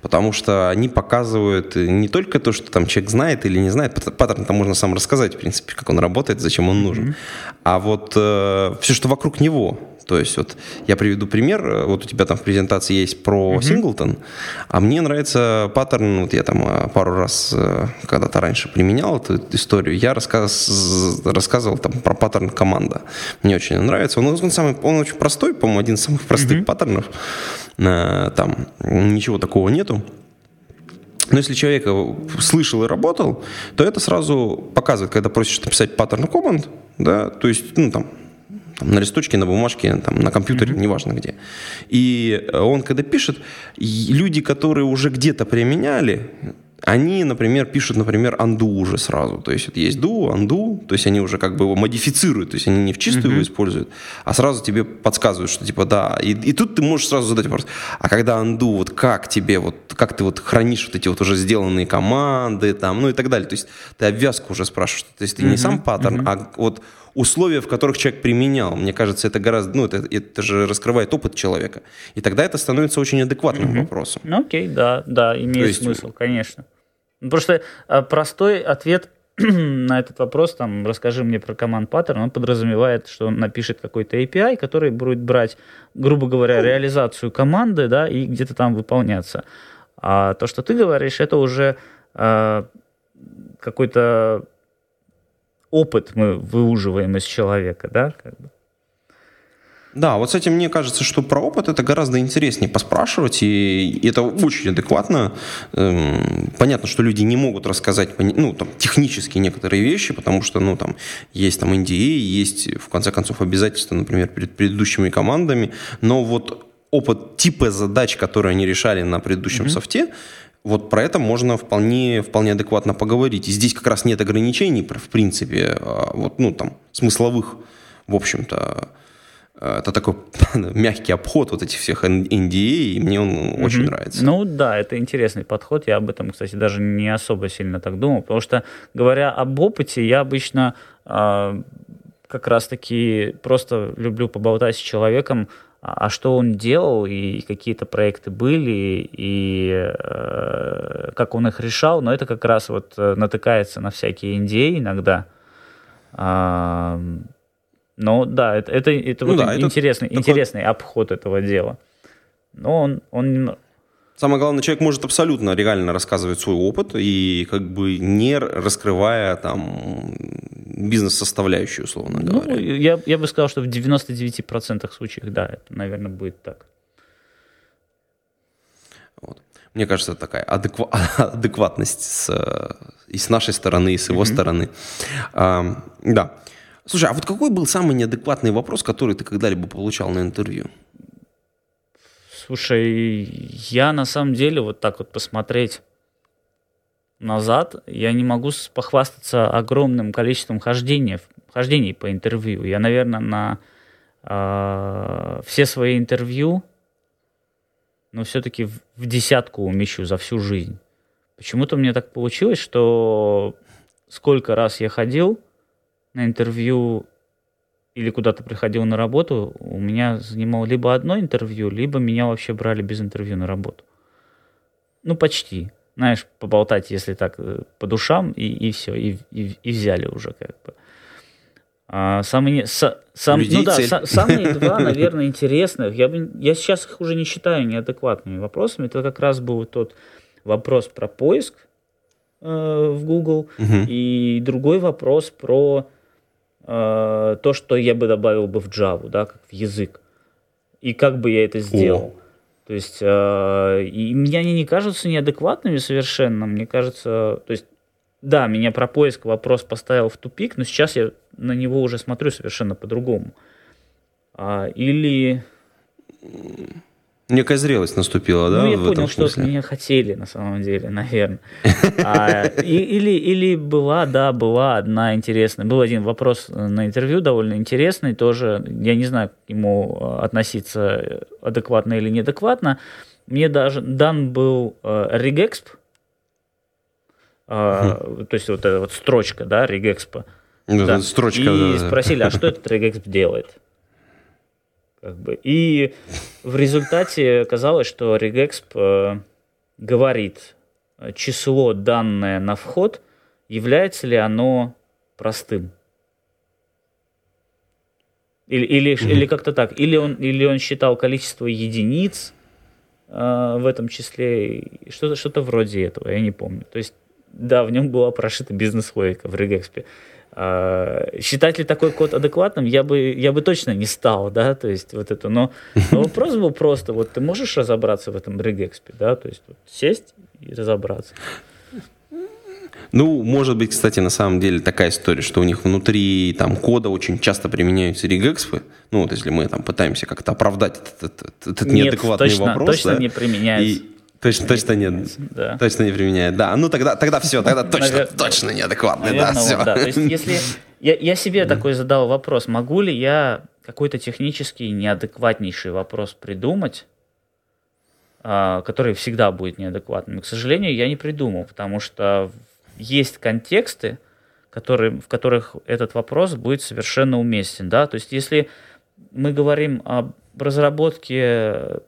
потому что они показывают не только то, что там человек знает или не знает, паттерн там можно сам рассказать, в принципе, как он работает, зачем он нужен, mm-hmm. а вот э, все, что вокруг него, То есть вот я приведу пример. Вот у тебя там в презентации есть про singleton, а мне нравится паттерн, вот я там э, пару раз э, когда-то раньше применял эту историю, я рассказ, рассказывал там про паттерн команда. Мне очень нравится. Он, он, самый, он очень простой, по-моему, один из самых простых паттернов. Э, Там ничего такого нету. Но если человек слышал и работал, то это сразу показывает, когда просишь написать паттерн команд, да, то есть, ну, там, там, на листочке, на бумажке, там, на компьютере, mm-hmm. неважно где. И он, когда пишет, люди, которые уже где-то применяли, они, например, пишут, например, анду уже сразу. То есть вот есть do, анду, то есть они уже как бы его модифицируют, то есть они не в чистую mm-hmm. его используют, а сразу тебе подсказывают, что типа да. И, и тут ты можешь сразу задать вопрос, а когда анду, вот как тебе, вот как ты вот хранишь вот эти вот уже сделанные команды, там, ну и так далее. То есть ты обвязку уже спрашиваешь, то есть ты mm-hmm. не сам паттерн, mm-hmm. а вот условия, в которых человек применял. Мне кажется, это гораздо, ну, это, это же раскрывает опыт человека. И тогда это становится очень адекватным mm-hmm. вопросом.
Ну, окей, да, да, имеет есть, смысл, конечно. Просто э, простой ответ на этот вопрос, там, расскажи мне про команд паттерн, он подразумевает, что он напишет какой-то API, который будет брать, грубо говоря, ну. реализацию команды, да, и где-то там выполняться. А то, что ты говоришь, это уже э, какой-то опыт мы выуживаем из человека, да, как бы.
Да, вот с этим мне кажется, что про опыт это гораздо интереснее поспрашивать, и это очень адекватно. Эм, понятно, что люди не могут рассказать, ну, там, технически некоторые вещи, потому что, ну, там, есть там NDA, есть, в конце концов, обязательства, например, перед предыдущими командами, но вот опыт типа задач, которые они решали на предыдущем mm-hmm. софте, вот про это можно вполне, вполне адекватно поговорить. И здесь как раз нет ограничений, в принципе, а вот, ну, там, смысловых, в общем-то, Э, это такой мягкий обход вот этих всех NDA, и мне он mm-hmm. очень нравится.
Ну да, это интересный подход. Я об этом, кстати, даже не особо сильно так думал, потому что, говоря об опыте, я обычно э, как раз-таки просто люблю поболтать с человеком, а, а что он делал, и какие-то проекты были, и э, как он их решал, но это как раз вот э, натыкается на всякие NDA иногда. Ну да, это, это, это, ну, вот да, интересный, это интересный обход этого дела. Но он, он...
Самое главное, человек может абсолютно реально рассказывать свой опыт и как бы не раскрывая там бизнес-составляющую, условно ну, говоря.
Я, я бы сказал, что в 99% случаев, да, это, наверное, будет так.
Вот. Мне кажется, это такая адеква- адекватность с, и с нашей стороны, и с его mm-hmm. стороны. А, да. Слушай, а вот какой был самый неадекватный вопрос, который ты когда-либо получал на интервью?
Слушай, я на самом деле вот так вот посмотреть назад, я не могу похвастаться огромным количеством хождений, хождений по интервью. Я, наверное, на э, все свои интервью, но все-таки в, в десятку умещу за всю жизнь. Почему-то мне так получилось, что сколько раз я ходил, на интервью или куда-то приходил на работу, у меня занимал либо одно интервью, либо меня вообще брали без интервью на работу. Ну, почти. Знаешь, поболтать, если так, э, по душам, и, и все, и, и, и взяли уже как бы. А, самые, с, сам, ну да, с, самые два, наверное, интересных. Я, бы, я сейчас их уже не считаю неадекватными вопросами. Это как раз был тот вопрос про поиск э, в Google, угу. и другой вопрос про э, то, что я бы добавил бы в Java, да, как в язык. И как бы я это сделал. О. То есть, э, и мне они не кажутся неадекватными совершенно. Мне кажется, то есть, да, меня про поиск вопрос поставил в тупик, но сейчас я на него уже смотрю совершенно по-другому. А, или
Некая зрелость наступила, да?
Ну, я понял, что от меня хотели, на самом деле, наверное. А, и, или, или была, да, была одна интересная. Был один вопрос на интервью довольно интересный, тоже, я не знаю, к ему относиться адекватно или неадекватно. Мне даже дан был э, регэксп, э, то есть вот эта вот строчка, да, регэкспа.
Да, Строчка,
и да, спросили, а что этот регэксп делает? Как бы. И в результате оказалось, что Regexp э, говорит, э, число данное на вход, является ли оно простым. Или, или, угу. или как-то так. Или он, или он считал количество единиц э, в этом числе. Что-то что вроде этого, я не помню. То есть, да, в нем была прошита бизнес-логика в регэкспе. А, считать ли такой код адекватным, я бы, я бы точно не стал, да, то есть вот это, но, но вопрос был просто, вот ты можешь разобраться в этом регэкспе, да, то есть вот, сесть и разобраться.
Ну, может быть, кстати, на самом деле такая история, что у них внутри там кода очень часто применяются регэкспы. Ну, вот если мы там пытаемся как-то оправдать этот, этот, этот
Нет,
неадекватный
точно,
вопрос.
точно
да,
не применяется.
И, Точно, точно нет. Да. Точно не применяет. Да, ну тогда, тогда все, тогда точно, точно неадекватный. Наверное, да, все.
да. То есть, если я, я себе такой задал вопрос, могу ли я какой-то технический неадекватнейший вопрос придумать, а, который всегда будет неадекватным. К сожалению, я не придумал, потому что есть контексты, которые, в которых этот вопрос будет совершенно уместен. Да? То есть если мы говорим об разработке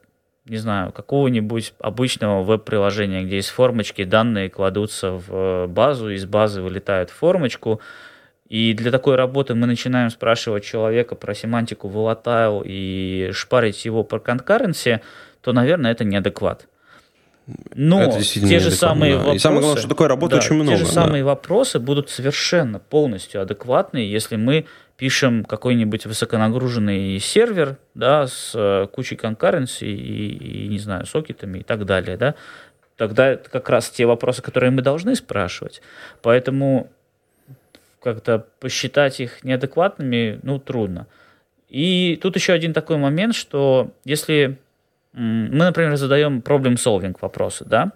не знаю, какого-нибудь обычного веб-приложения, где есть формочки, данные кладутся в базу, из базы вылетают в формочку, и для такой работы мы начинаем спрашивать человека про семантику volatile и шпарить его по конкуренции, то, наверное, это неадекват. Но те же самые да. вопросы... И
самое главное, что такой работы да, очень много.
Те же да. самые вопросы будут совершенно полностью адекватные, если мы пишем какой-нибудь высоконагруженный сервер, да, с э, кучей конкуренции и, и, не знаю, сокетами и так далее, да, тогда это как раз те вопросы, которые мы должны спрашивать. Поэтому как-то посчитать их неадекватными, ну, трудно. И тут еще один такой момент, что если мы, например, задаем проблем-солвинг вопросы, да,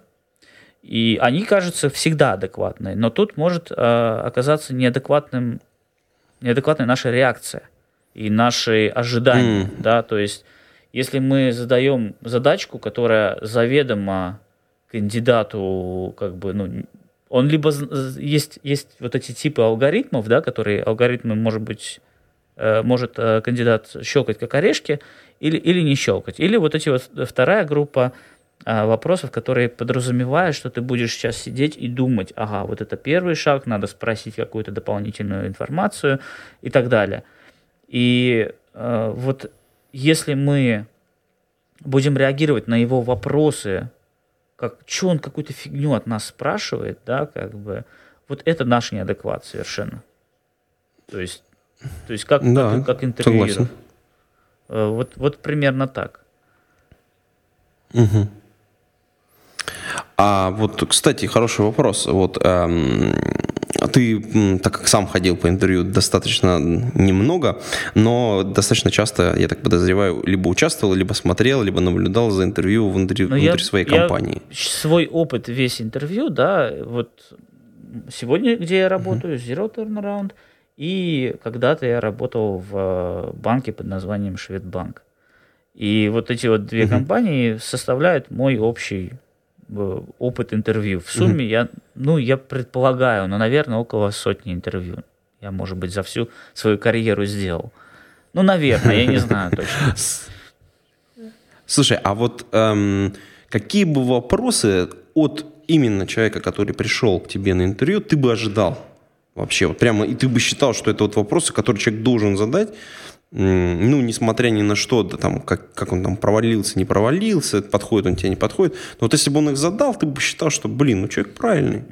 и они кажутся всегда адекватные, но тут может э, оказаться неадекватным неадекватная наша реакция и наши ожидания, mm. да, то есть если мы задаем задачку, которая заведомо кандидату, как бы, ну, он либо есть, есть вот эти типы алгоритмов, да, которые алгоритмы, может быть, э, может э, кандидат щелкать как орешки или, или не щелкать. Или вот эти вот вторая группа вопросов, которые подразумевают, что ты будешь сейчас сидеть и думать, ага, вот это первый шаг, надо спросить какую-то дополнительную информацию и так далее. И э, вот если мы будем реагировать на его вопросы, как, что он какую-то фигню от нас спрашивает, да, как бы, вот это наш неадекват совершенно. То есть, то есть как, да, как, как интервьюер. Э, вот, вот примерно так.
Угу. А вот, кстати, хороший вопрос. Вот эм, ты, так как сам ходил по интервью достаточно немного, но достаточно часто, я так подозреваю, либо участвовал, либо смотрел, либо наблюдал за интервью внутри, внутри я, своей компании.
Я свой опыт весь интервью, да, вот сегодня, где я работаю, uh-huh. Zero Turnaround, и когда-то я работал в э, банке под названием Шведбанк. И вот эти вот две uh-huh. компании составляют мой общий опыт интервью. В сумме mm-hmm. я, ну, я предполагаю, но, наверное, около сотни интервью. Я, может быть, за всю свою карьеру сделал. Ну, наверное, я не знаю точно.
Слушай, а вот эм, какие бы вопросы от именно человека, который пришел к тебе на интервью, ты бы ожидал вообще? Вот прямо, и ты бы считал, что это вот вопросы, которые человек должен задать, ну, несмотря ни на что, да, там, как, как он там провалился, не провалился, подходит он тебе, не подходит. Но вот если бы он их задал, ты бы считал, что, блин, ну человек правильный.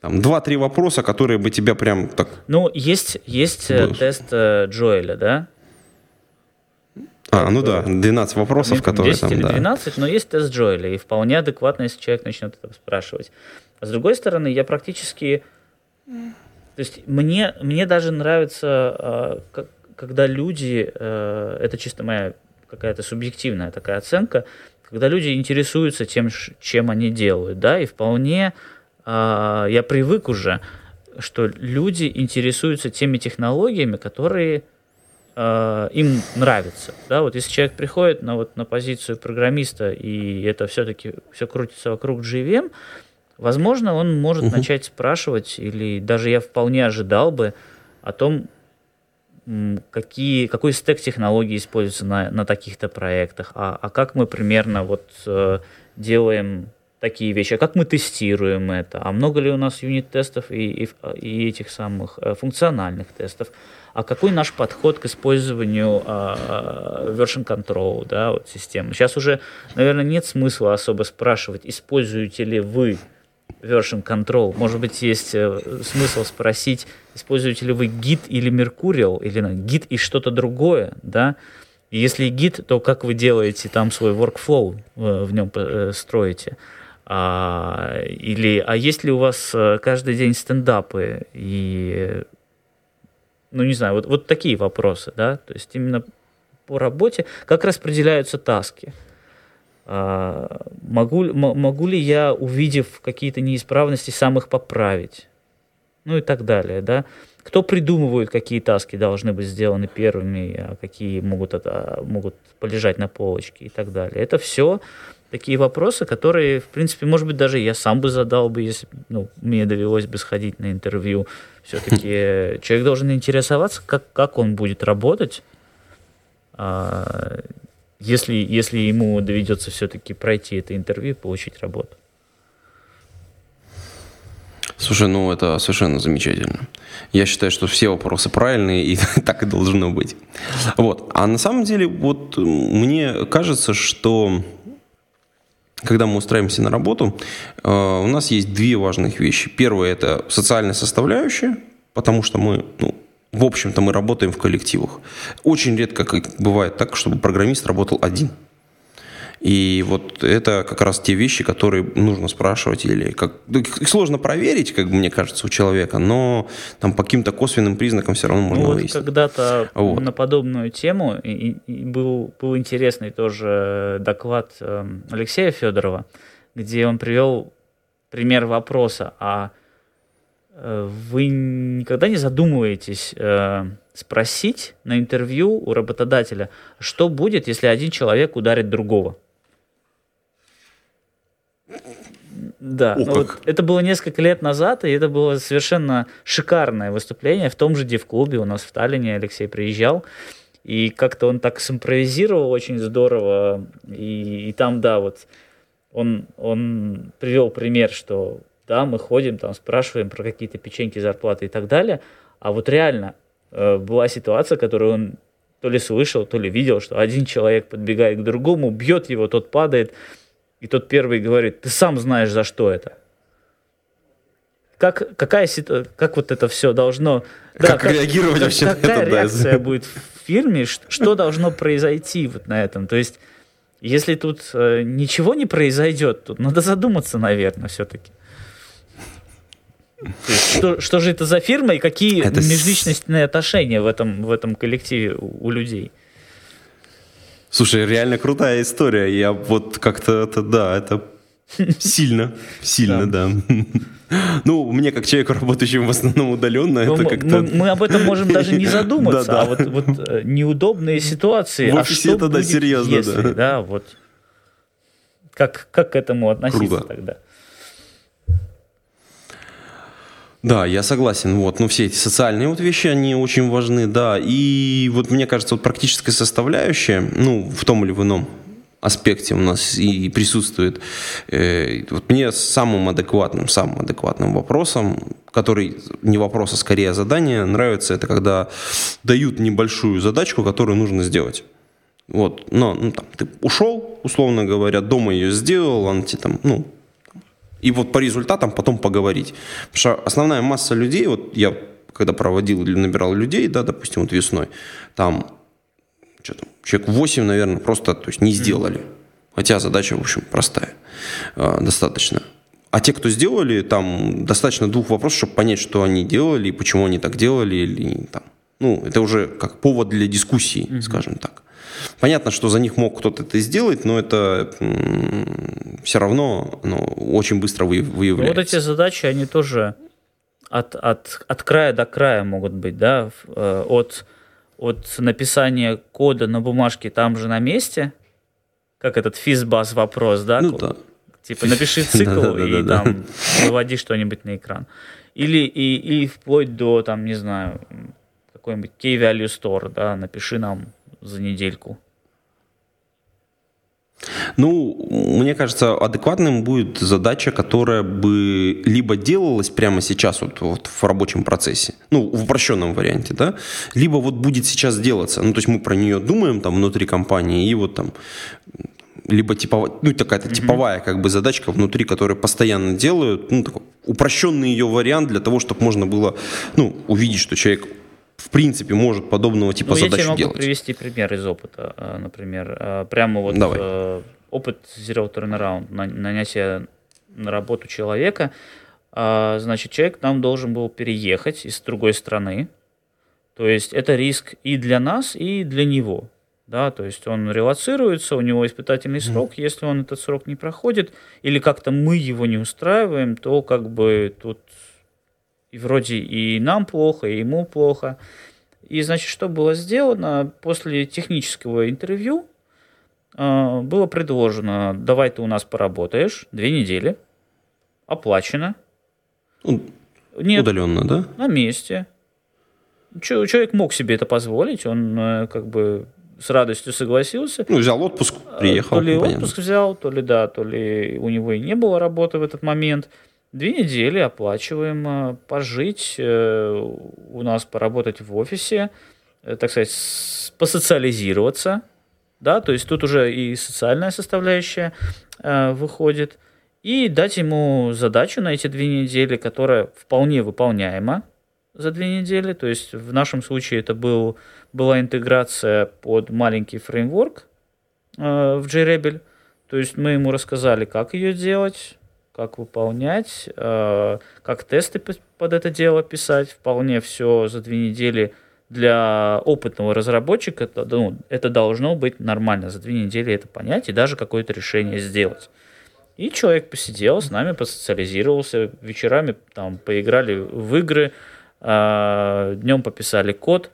Там два-три вопроса, которые бы тебя прям так...
Ну, есть, есть э, тест э, Джоэля, да?
А, ну да, 12 вопросов, которые 10 там,
или 12, да. но есть тест Джоэля, и вполне адекватно, если человек начнет это спрашивать. А с другой стороны, я практически то есть мне, мне даже нравится, э, когда люди, э, это чисто моя какая-то субъективная такая оценка, когда люди интересуются тем, чем они делают, да, и вполне э, я привык уже, что люди интересуются теми технологиями, которые им нравятся, да, вот если человек приходит на вот на позицию программиста и это все-таки все крутится вокруг JVM, Возможно, он может угу. начать спрашивать, или даже я вполне ожидал бы о том, какие, какой стек технологий используется на, на таких-то проектах, а, а как мы примерно вот э, делаем такие вещи, а как мы тестируем это, а много ли у нас юнит-тестов и, и, и этих самых э, функциональных тестов, а какой наш подход к использованию э, version control, да, вот системы. Сейчас уже, наверное, нет смысла особо спрашивать, используете ли вы version control. Может быть, есть э, смысл спросить, используете ли вы Git или Mercurial, или Git и что-то другое, да, и если Git, то как вы делаете там свой workflow, э, в нем э, строите? А, или, а есть ли у вас каждый день стендапы и, ну не знаю, вот, вот такие вопросы, да, то есть именно по работе, как распределяются таски. А, могу, могу ли я, увидев какие-то неисправности, сам их поправить? Ну и так далее, да. Кто придумывает, какие таски должны быть сделаны первыми, а какие могут, это, могут полежать на полочке и так далее. Это все такие вопросы, которые, в принципе, может быть, даже я сам бы задал бы, если ну, мне довелось бы сходить на интервью. Все-таки человек должен интересоваться, как, как он будет работать, а, если, если ему доведется все-таки пройти это интервью и получить работу.
Слушай, ну это совершенно замечательно. Я считаю, что все вопросы правильные, и так и должно быть. Вот. А на самом деле, вот мне кажется, что когда мы устраиваемся на работу, э, у нас есть две важных вещи. Первое – это социальная составляющая, потому что мы, ну, в общем-то, мы работаем в коллективах. Очень редко бывает так, чтобы программист работал один – и вот это как раз те вещи, которые нужно спрашивать или как ну, их сложно проверить, как мне кажется, у человека, но там по каким-то косвенным признакам все равно можно ну, вот выяснить.
Когда-то вот. на подобную тему и, и был был интересный тоже доклад эм, Алексея Федорова, где он привел пример вопроса, а вы никогда не задумываетесь э, спросить на интервью у работодателя, что будет, если один человек ударит другого? Да, О, ну вот это было несколько лет назад, и это было совершенно шикарное выступление в том же Див-клубе у нас в Таллине. Алексей приезжал, и как-то он так симпровизировал очень здорово. И, и там, да, вот он, он привел пример, что да, мы ходим, там спрашиваем про какие-то печеньки, зарплаты и так далее. А вот реально э, была ситуация, которую он то ли слышал, то ли видел, что один человек подбегает к другому, бьет его, тот падает. И тот первый говорит, ты сам знаешь, за что это. Как, какая, как вот это все должно...
Как, да, как реагировать как, вообще
Какая это, реакция да. будет в фильме, что должно произойти вот на этом? То есть, если тут э, ничего не произойдет, тут надо задуматься, наверное, все-таки. Что, что же это за фирма и какие это межличностные отношения в этом, в этом коллективе у, у людей?
Слушай, реально крутая история. Я вот как-то это, да, это сильно, сильно, да. Ну, мне как человеку, работающему в основном удаленно, это
ну,
как-то...
Мы, об этом можем даже не задуматься, а вот, э, неудобные ситуации.
В а офисе это, да, серьезно,
да. да, вот. Как, к этому относиться тогда?
Да, я согласен. Вот, ну все эти социальные вот вещи, они очень важны, да. И вот мне кажется, вот практическая составляющая, ну в том или в ином аспекте у нас и присутствует. Э, вот мне самым адекватным, самым адекватным вопросом, который не вопрос, а скорее задание, нравится, это когда дают небольшую задачку, которую нужно сделать. Вот, но ну, там, ты ушел, условно говоря, дома ее сделал, он тебе там, ну, и вот по результатам потом поговорить. Потому что основная масса людей, вот я когда проводил или набирал людей, да, допустим, вот весной, там, что там, человек 8, наверное, просто то есть не сделали. Хотя задача, в общем, простая э, достаточно. А те, кто сделали, там достаточно двух вопросов, чтобы понять, что они делали и почему они так делали. Или, там, ну, это уже как повод для дискуссии, mm-hmm. скажем так. Понятно, что за них мог кто-то это сделать, но это все равно ну, очень быстро выявляется.
Ну, вот эти задачи, они тоже от, от, от края до края могут быть, да, э, от, от написания кода на бумажке там же на месте, как этот физбаз вопрос, да,
ну, да.
типа напиши цикл и там выводи что-нибудь на экран. Или и, и вплоть до, там, не знаю, какой-нибудь key value store, да, напиши нам за недельку.
Ну, мне кажется, адекватным будет задача, которая бы либо делалась прямо сейчас вот, вот в рабочем процессе, ну, в упрощенном варианте, да, либо вот будет сейчас делаться. Ну, то есть мы про нее думаем там внутри компании, и вот там либо типовая, ну, такая-то mm-hmm. типовая как бы задачка внутри, которую постоянно делают, ну, такой упрощенный ее вариант для того, чтобы можно было, ну, увидеть, что человек в принципе может подобного типа ну, задач
я тебе могу привести пример из опыта, э, например, э, прямо вот
Давай.
Э, опыт Zero Turnaround, нанятие на работу человека, значит, человек нам должен был переехать из другой страны, то есть это риск и для нас, и для него. Да, то есть он релацируется, у него испытательный срок, mm. если он этот срок не проходит, или как-то мы его не устраиваем, то как бы тут и вроде и нам плохо, и ему плохо. И, значит, что было сделано? После технического интервью э, было предложено, давай ты у нас поработаешь две недели, оплачено.
Нет, удаленно, да?
На месте. Человек мог себе это позволить, он э, как бы с радостью согласился.
Ну, взял отпуск, приехал.
То ли понятно. отпуск взял, то ли да, то ли у него и не было работы в этот момент. Две недели оплачиваем, пожить э, у нас, поработать в офисе, э, так сказать, посоциализироваться, да, то есть тут уже и социальная составляющая э, выходит, и дать ему задачу на эти две недели, которая вполне выполняема за две недели, то есть в нашем случае это был была интеграция под маленький фреймворк э, в JRebel. То есть мы ему рассказали, как ее делать, как выполнять, э, как тесты под это дело писать. Вполне все за две недели для опытного разработчика это, ну, это должно быть нормально. За две недели это понять и даже какое-то решение сделать. И человек посидел с нами, посоциализировался, вечерами там поиграли в игры, э, днем пописали код,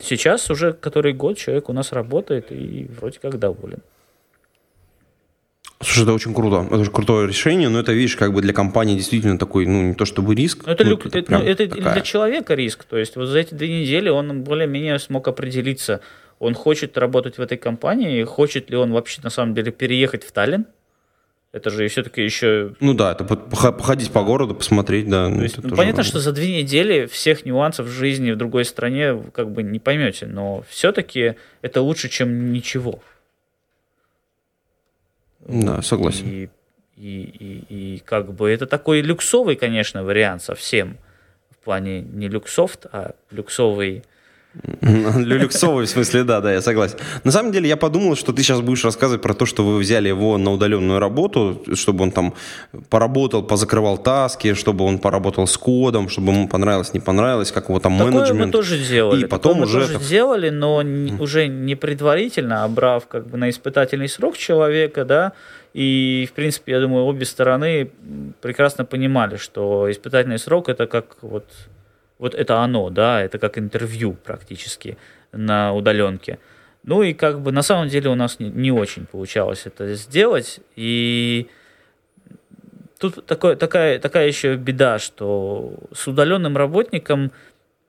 Сейчас уже который год человек у нас работает и вроде как доволен.
Слушай, это очень круто. Это очень крутое решение, но это, видишь, как бы для компании действительно такой, ну, не то чтобы риск.
это, ну, люк, это, ну, это для человека риск. То есть вот за эти две недели он более-менее смог определиться, он хочет работать в этой компании, хочет ли он вообще на самом деле переехать в Таллин, это же все-таки еще...
Ну да, это походить по городу, посмотреть, да.
То есть, ну, понятно, важно. что за две недели всех нюансов жизни в другой стране как бы не поймете, но все-таки это лучше, чем ничего.
Да, согласен.
И, и, и, и как бы это такой люксовый, конечно, вариант совсем. В плане не люксофт, а люксовый
Люлюксовый, в смысле, да, да, я согласен. На самом деле, я подумал, что ты сейчас будешь рассказывать про то, что вы взяли его на удаленную работу, чтобы он там поработал, позакрывал таски, чтобы он поработал с кодом, чтобы ему понравилось, не понравилось, как его там
Такое
менеджмент.
мы тоже делали. И потом Такое уже... Мы тоже сделали, но не, уже не предварительно, а брав как бы на испытательный срок человека, да, и, в принципе, я думаю, обе стороны прекрасно понимали, что испытательный срок это как вот вот это оно, да, это как интервью практически на удаленке. Ну и как бы на самом деле у нас не, не очень получалось это сделать, и тут такое, такая, такая еще беда, что с удаленным работником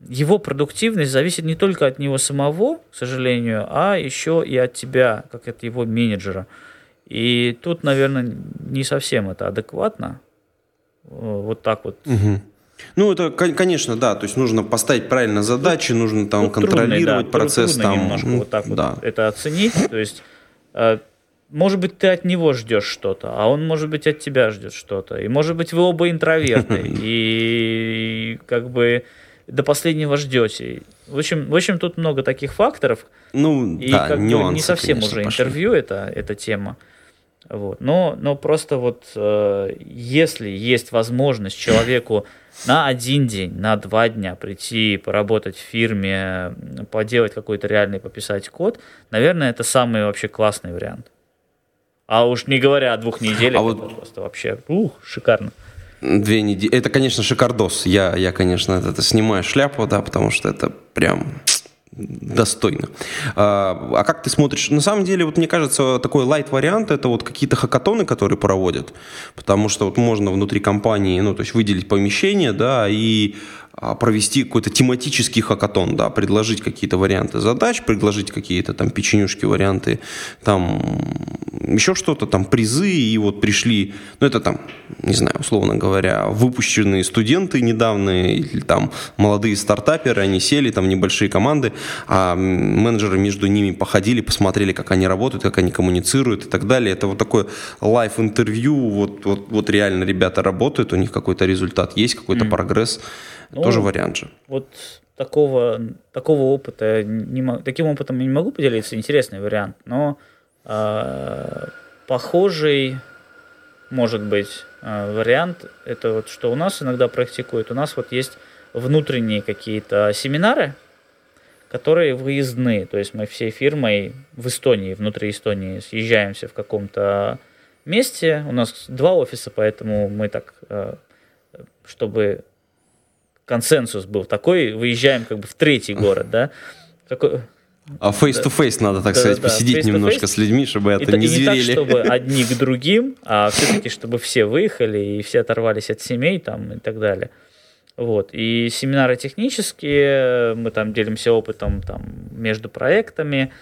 его продуктивность зависит не только от него самого, к сожалению, а еще и от тебя, как от его менеджера. И тут, наверное, не совсем это адекватно. Вот так вот.
Угу. Ну, это, конечно, да, то есть нужно поставить правильно задачи, ну, нужно там ну, контролировать трудный, да, процесс.
Трудно
там,
немножко вот так да. вот это оценить, то есть, э, может быть, ты от него ждешь что-то, а он, может быть, от тебя ждет что-то, и, может быть, вы оба интроверты, и как бы до последнего ждете. В общем, в общем, тут много таких факторов,
ну,
и
да,
как нюансы, бы не совсем конечно, уже пошли. интервью это, эта тема. Вот. Но, но просто вот э, если есть возможность человеку на один день, на два дня прийти, поработать в фирме, поделать какой-то реальный, пописать код, наверное, это самый вообще классный вариант. А уж не говоря о двух неделях, а вот... просто вообще ух, шикарно.
Две недели. Это, конечно, шикардос. Я, я конечно, это, это снимаю шляпу, да, потому что это прям достойно. А, а как ты смотришь? На самом деле, вот мне кажется, такой лайт-вариант это вот какие-то хакатоны, которые проводят, потому что вот можно внутри компании, ну, то есть выделить помещение, да, и провести какой-то тематический хакатон, да, предложить какие-то варианты задач, предложить какие-то там печенюшки, варианты там еще что-то, там призы, и вот пришли, ну это там, не знаю, условно говоря, выпущенные студенты недавно, или там молодые стартаперы, они сели, там небольшие команды, а менеджеры между ними походили, посмотрели, как они работают, как они коммуницируют и так далее. Это вот такое live-интервью, вот, вот, вот реально ребята работают, у них какой-то результат есть, какой-то mm. прогресс, ну, тоже вариант же.
Вот такого, такого опыта, не, таким опытом я не могу поделиться, интересный вариант, но э, похожий, может быть, э, вариант, это вот что у нас иногда практикуют, у нас вот есть внутренние какие-то семинары, которые выездные, то есть мы всей фирмой в Эстонии, внутри Эстонии съезжаемся в каком-то месте, у нас два офиса, поэтому мы так, э, чтобы консенсус был такой, выезжаем как бы в третий город, да.
А face-to-face надо, так да, сказать, да, посидеть немножко с людьми, чтобы это и, не и зверели.
не так, чтобы одни к другим, а все-таки, чтобы все выехали и все оторвались от семей там и так далее. Вот. И семинары технические, мы там делимся опытом там, между проектами,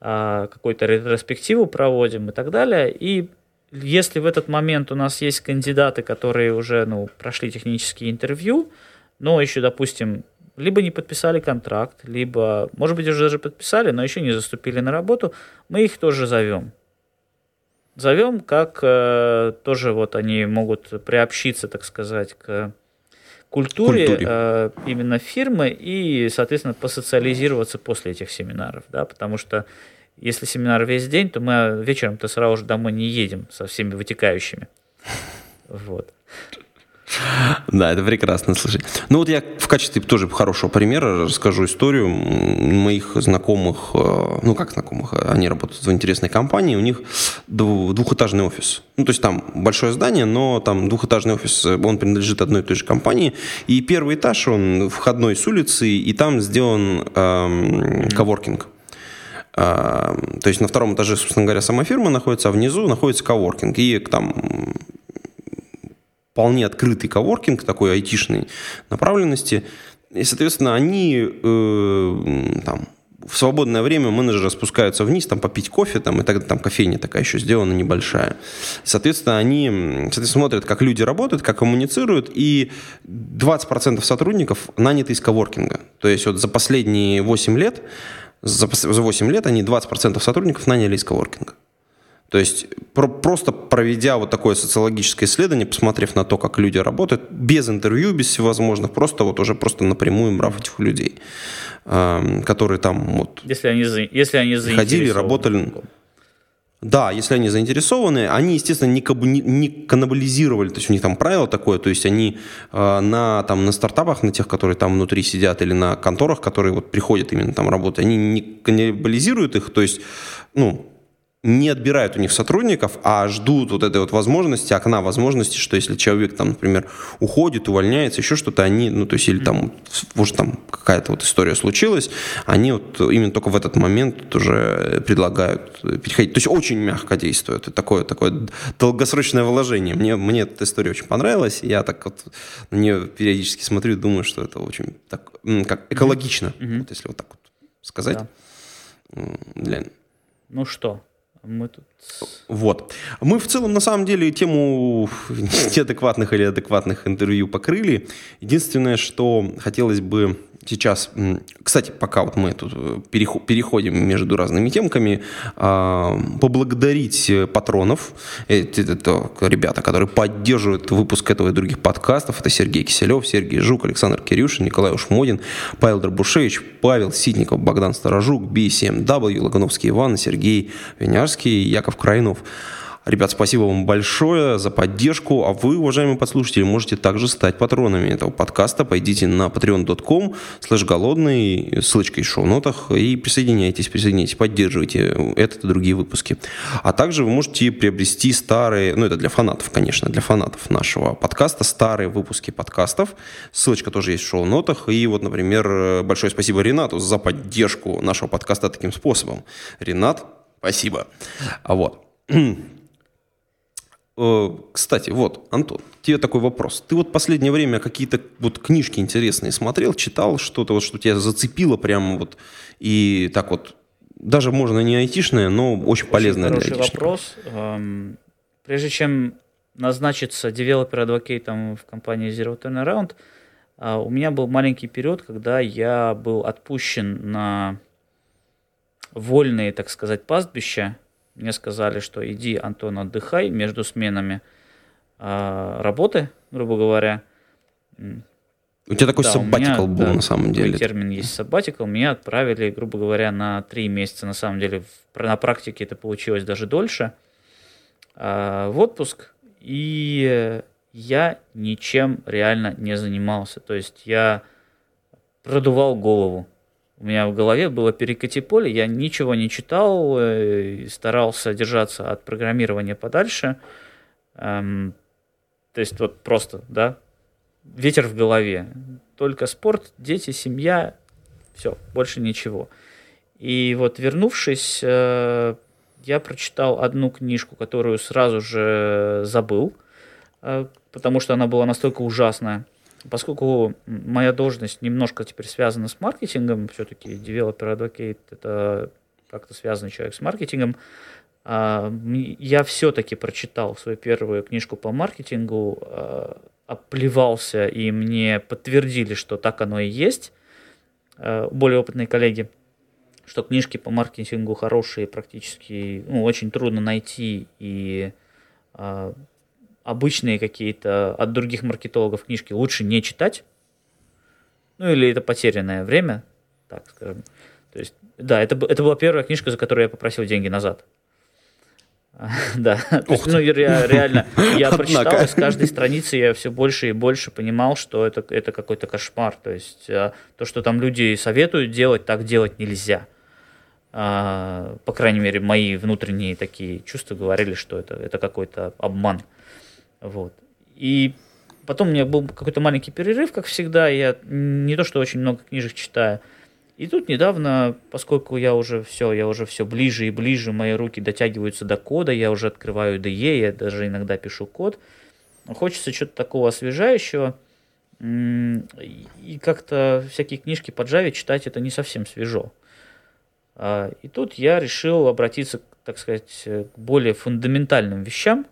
а, какую-то ретроспективу проводим и так далее. И если в этот момент у нас есть кандидаты, которые уже ну, прошли технические интервью, но еще, допустим, либо не подписали контракт, либо, может быть, уже даже подписали, но еще не заступили на работу, мы их тоже зовем. Зовем, как э, тоже вот они могут приобщиться, так сказать, к культуре, культуре. Э, именно фирмы и, соответственно, посоциализироваться после этих семинаров, да, потому что если семинар весь день, то мы вечером-то сразу же домой не едем со всеми вытекающими. Вот.
Да, это прекрасно слышать. Ну вот я в качестве тоже хорошего примера расскажу историю моих знакомых, э, ну как знакомых, они работают в интересной компании, у них двухэтажный офис. Ну то есть там большое здание, но там двухэтажный офис, он принадлежит одной и той же компании. И первый этаж, он входной с улицы, и там сделан эм, коворкинг. То есть на втором этаже, собственно говоря, сама фирма находится, а внизу находится коворкинг. И там вполне открытый коворкинг, такой айтишной направленности. И, соответственно, они э, там, в свободное время менеджеры спускаются вниз, там, попить кофе, там, и тогда там кофейня такая еще сделана небольшая. Соответственно, они соответственно, смотрят, как люди работают, как коммуницируют, и 20% сотрудников наняты из коворкинга. То есть вот за последние 8 лет, за, за 8 лет они 20% сотрудников наняли из коворкинга. То есть про, просто проведя вот такое социологическое исследование, посмотрев на то, как люди работают, без интервью, без всевозможных, просто вот уже просто напрямую брав этих людей, э, которые там вот
если они, если они
ходили, работали. Да, если они заинтересованы, они, естественно, не, каб, не, не каннибализировали, то есть у них там правило такое, то есть они э, на, там, на стартапах, на тех, которые там внутри сидят, или на конторах, которые вот приходят именно там работать, они не каннибализируют их, то есть, ну, не отбирают у них сотрудников, а ждут вот этой вот возможности, окна возможности, что если человек там, например, уходит, увольняется, еще что-то, они, ну, то есть, или там, уже там какая-то вот история случилась, они вот именно только в этот момент уже предлагают переходить. То есть, очень мягко действует. Это такое, такое долгосрочное вложение. Мне, мне эта история очень понравилась. Я так вот на нее периодически смотрю думаю, что это очень так, как экологично, mm-hmm. вот если вот так вот сказать. Да.
Для... Ну что, мы тут...
Вот. Мы в целом, на самом деле, тему неадекватных или адекватных интервью покрыли. Единственное, что хотелось бы сейчас, кстати, пока вот мы тут э, переходим между разными темками, а, поблагодарить э, патронов. Это, это ребята, которые поддерживают выпуск этого и других подкастов. Это Сергей Киселев, Сергей Жук, Александр Кирюшин, Николай Ушмодин, Павел Дробушевич, Павел Ситников, Богдан Сторожук, B7W, Лагановский Иван, Сергей Винярский, Яков Крайнов. Ребят, спасибо вам большое за поддержку. А вы, уважаемые подслушатели, можете также стать патронами этого подкаста. Пойдите на patreon.com слэш голодный, ссылочка в шоу-нотах, и присоединяйтесь, присоединяйтесь, поддерживайте этот и другие выпуски. А также вы можете приобрести старые, ну это для фанатов, конечно, для фанатов нашего подкаста, старые выпуски подкастов. Ссылочка тоже есть в шоу-нотах. И вот, например, большое спасибо Ренату за поддержку нашего подкаста таким способом. Ренат, спасибо. А вот. Э, кстати, вот, Антон, тебе такой вопрос. Ты вот последнее время какие-то вот книжки интересные смотрел, читал что-то, вот, что тебя зацепило прямо вот и так вот даже можно не айтишная, но очень, полезная
Хороший
для айтишника.
вопрос. Эм, Прежде чем назначиться developer advocate ом в компании Zero Turnaround, а, у меня был маленький период, когда я был отпущен на вольные, так сказать, пастбища. Мне сказали, что иди, Антон, отдыхай между сменами а, работы, грубо говоря.
У тебя такой
Да, меня,
sabbatical был
да,
на самом деле.
термин есть sabbatical. Меня отправили, грубо говоря, на три месяца. На самом деле, в- на практике это получилось даже дольше. а, в отпуск. И э, я ничем реально не занимался. То есть я продувал голову. У меня в голове было перекати поле, я ничего не читал, э, старался держаться от программирования подальше. Эм, то есть вот просто, да, ветер в голове. Только спорт, дети, семья, все, больше ничего. И вот вернувшись, э, я прочитал одну книжку, которую сразу же забыл, э, потому что она была настолько ужасная. Поскольку моя должность немножко теперь связана с маркетингом, все-таки девелопер адвокейт это как-то связанный человек с маркетингом, а, я все-таки прочитал свою первую книжку по маркетингу, а, оплевался, и мне подтвердили, что так оно и есть, а, более опытные коллеги, что книжки по маркетингу хорошие, практически ну, очень трудно найти, и обычные какие-то от других маркетологов книжки лучше не читать, ну или это потерянное время, так скажем. То есть, да, это, это была первая книжка, за которую я попросил деньги назад. Да, есть, ну, ре- реально, я прочитал, и с каждой страницы я все больше и больше понимал, что это, это какой-то кошмар. То есть, а, то, что там люди советуют делать, так делать нельзя. А, По крайней мере, мои внутренние такие чувства говорили, что это, это какой-то обман. Вот. И потом у меня был какой-то маленький перерыв, как всегда. Я не то, что очень много книжек читаю. И тут недавно, поскольку я уже все, я уже все ближе и ближе, мои руки дотягиваются до кода, я уже открываю IDE, я даже иногда пишу код. Хочется чего-то такого освежающего. И как-то всякие книжки по Java читать это не совсем свежо. А, И тут я решил обратиться, так сказать, к более фундаментальным вещам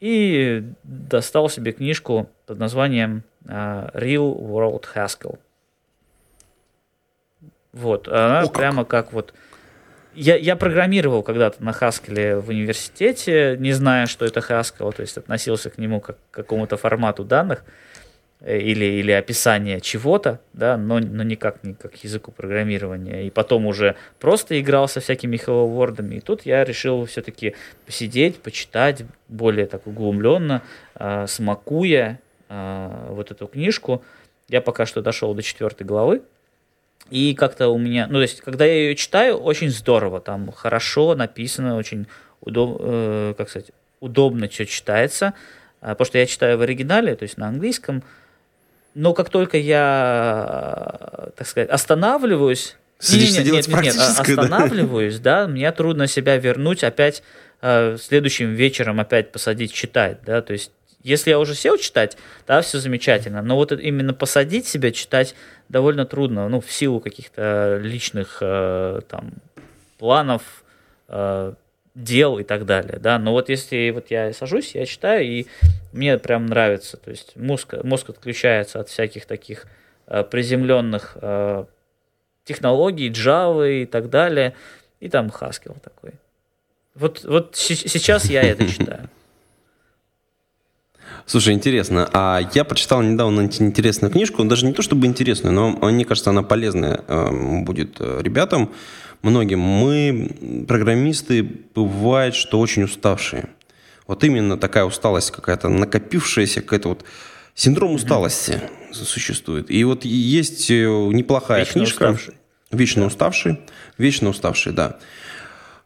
и достал себе книжку под названием а, Real World Haskell. Вот, она
О, как.
прямо как вот... Я, я программировал когда-то на Haskell в университете, не зная, что это Haskell, то есть относился к нему как к какому-то формату данных или, или описания чего-то, да, но, но никак не как языку программирования. И потом уже просто играл со всякими hello world'ами. И тут я решил все-таки посидеть, почитать более так углубленно, а, смакуя а, вот эту книжку. Я пока что дошел до четвертой главы. И как-то у меня, ну, то есть, когда я ее читаю, очень здорово, там хорошо написано, очень удоб, э, как сказать, удобно все читается, А, потому что я читаю в оригинале, то есть на английском, но как только я, так сказать, останавливаюсь,
Садишься
Не-не-не,
делать
нет, нет, нет,
практическое, да?
останавливаюсь, да, мне трудно себя вернуть опять э, следующим вечером опять посадить читать, да, то есть если я уже сел читать, да, все замечательно, но вот именно посадить себя читать довольно трудно, ну, в силу каких-то личных э, там планов, э, дел и так далее, да, но вот если вот я сажусь, я читаю, и мне прям нравится, то есть мозг, мозг отключается от всяких таких э, приземленных э, технологий, Java и так далее, и там Haskell такой. Вот, вот сейчас я это читаю.
Слушай, интересно. А я прочитал недавно ин- интересную книжку, даже не то чтобы интересную, но мне кажется, она полезная эм, будет э, ребятам, многим. Мы, программисты, бывает, что очень уставшие. Вот именно такая усталость какая-то накопившаяся, какая-то вот синдром усталости существует. И вот есть э, неплохая
Вечно
книжка.
уставший.
Вечно уставший. Вечно уставший, да.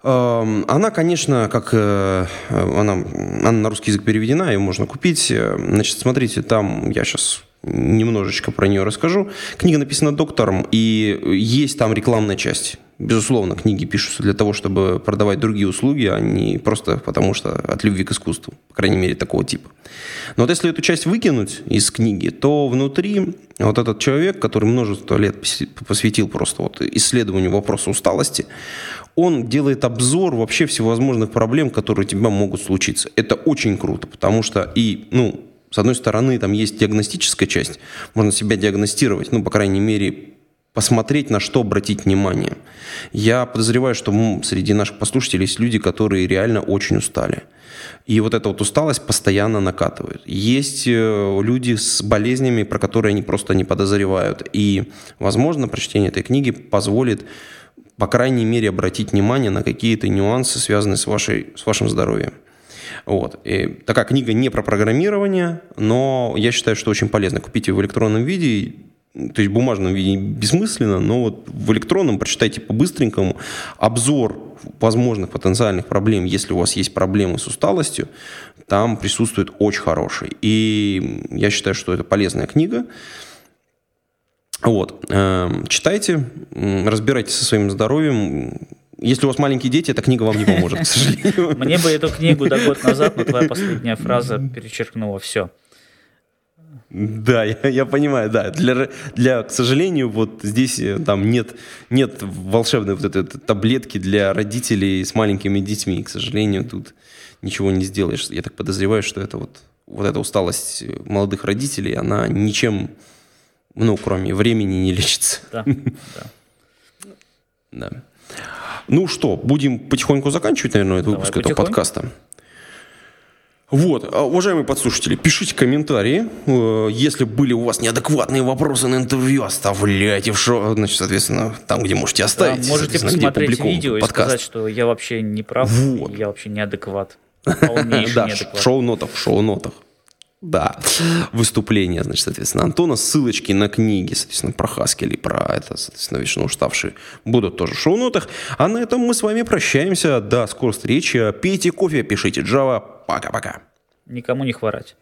Эм, Она, конечно, как э, она, она на русский язык переведена, ее можно купить. Э, Значит, смотрите, там я сейчас немножечко про нее расскажу. Книга написана доктором, и есть там рекламная часть. Безусловно, книги пишутся для того, чтобы продавать другие услуги, а не просто потому что от любви к искусству, по крайней мере, такого типа. Но вот если эту часть выкинуть из книги, то внутри вот этот человек, который множество лет посвятил просто вот исследованию вопроса усталости, он делает обзор вообще всевозможных проблем, которые у тебя могут случиться. Это очень круто, потому что и, ну, с одной стороны, там есть диагностическая часть, можно себя диагностировать, ну, по крайней мере, посмотреть, на что обратить внимание. Я подозреваю, что среди наших послушателей есть люди, которые реально очень устали. И вот эта вот усталость постоянно накатывает. Есть э, люди с болезнями, про которые они просто не подозревают. И, возможно, прочтение этой книги позволит, по крайней мере, обратить внимание на какие-то нюансы, связанные с, вашей, с вашим здоровьем. Вот. И такая книга не про программирование, но я считаю, что очень полезно. Купить ее в электронном виде, то есть в бумажном виде бессмысленно, но вот в электронном прочитайте по-быстренькому обзор возможных потенциальных проблем, если у вас есть проблемы с усталостью, там присутствует очень хороший. И я считаю, что это полезная книга. Вот. Эм, читайте, разбирайтесь со своим здоровьем. Если у вас маленькие дети, эта книга вам не поможет, к сожалению.
Мне бы эту книгу до год назад, но твоя последняя фраза перечеркнула все.
Да, я, я понимаю, да. Для, для, к сожалению, вот здесь э, там нет, нет волшебной вот этой таблетки для родителей с маленькими детьми. К сожалению, тут ничего не сделаешь. Я так подозреваю, что это вот, вот эта усталость молодых родителей, она ничем, ну, кроме времени не лечится.
Да, да.
да. Ну что, будем потихоньку заканчивать, наверное, этот выпуск этого подкаста. Вот, а, уважаемые подслушатели, пишите комментарии. Э, если были у вас неадекватные вопросы на интервью, оставляйте в шоу. Значит, соответственно, там, где можете оставить.
Да, можете посмотреть видео и подкаст. сказать, что я вообще не прав, вот. я вообще неадекват.
Да, в шоу-нотах, в шоу-нотах. Да, выступление, значит, соответственно, Антона, ссылочки на книги, соответственно, про Хаскель и про это, соответственно, вечно уставшие будут тоже в шоу-нотах. А на этом мы с вами прощаемся. До скорой встречи. Пейте кофе, пишите Java. Пока-пока.
Никому не хворать.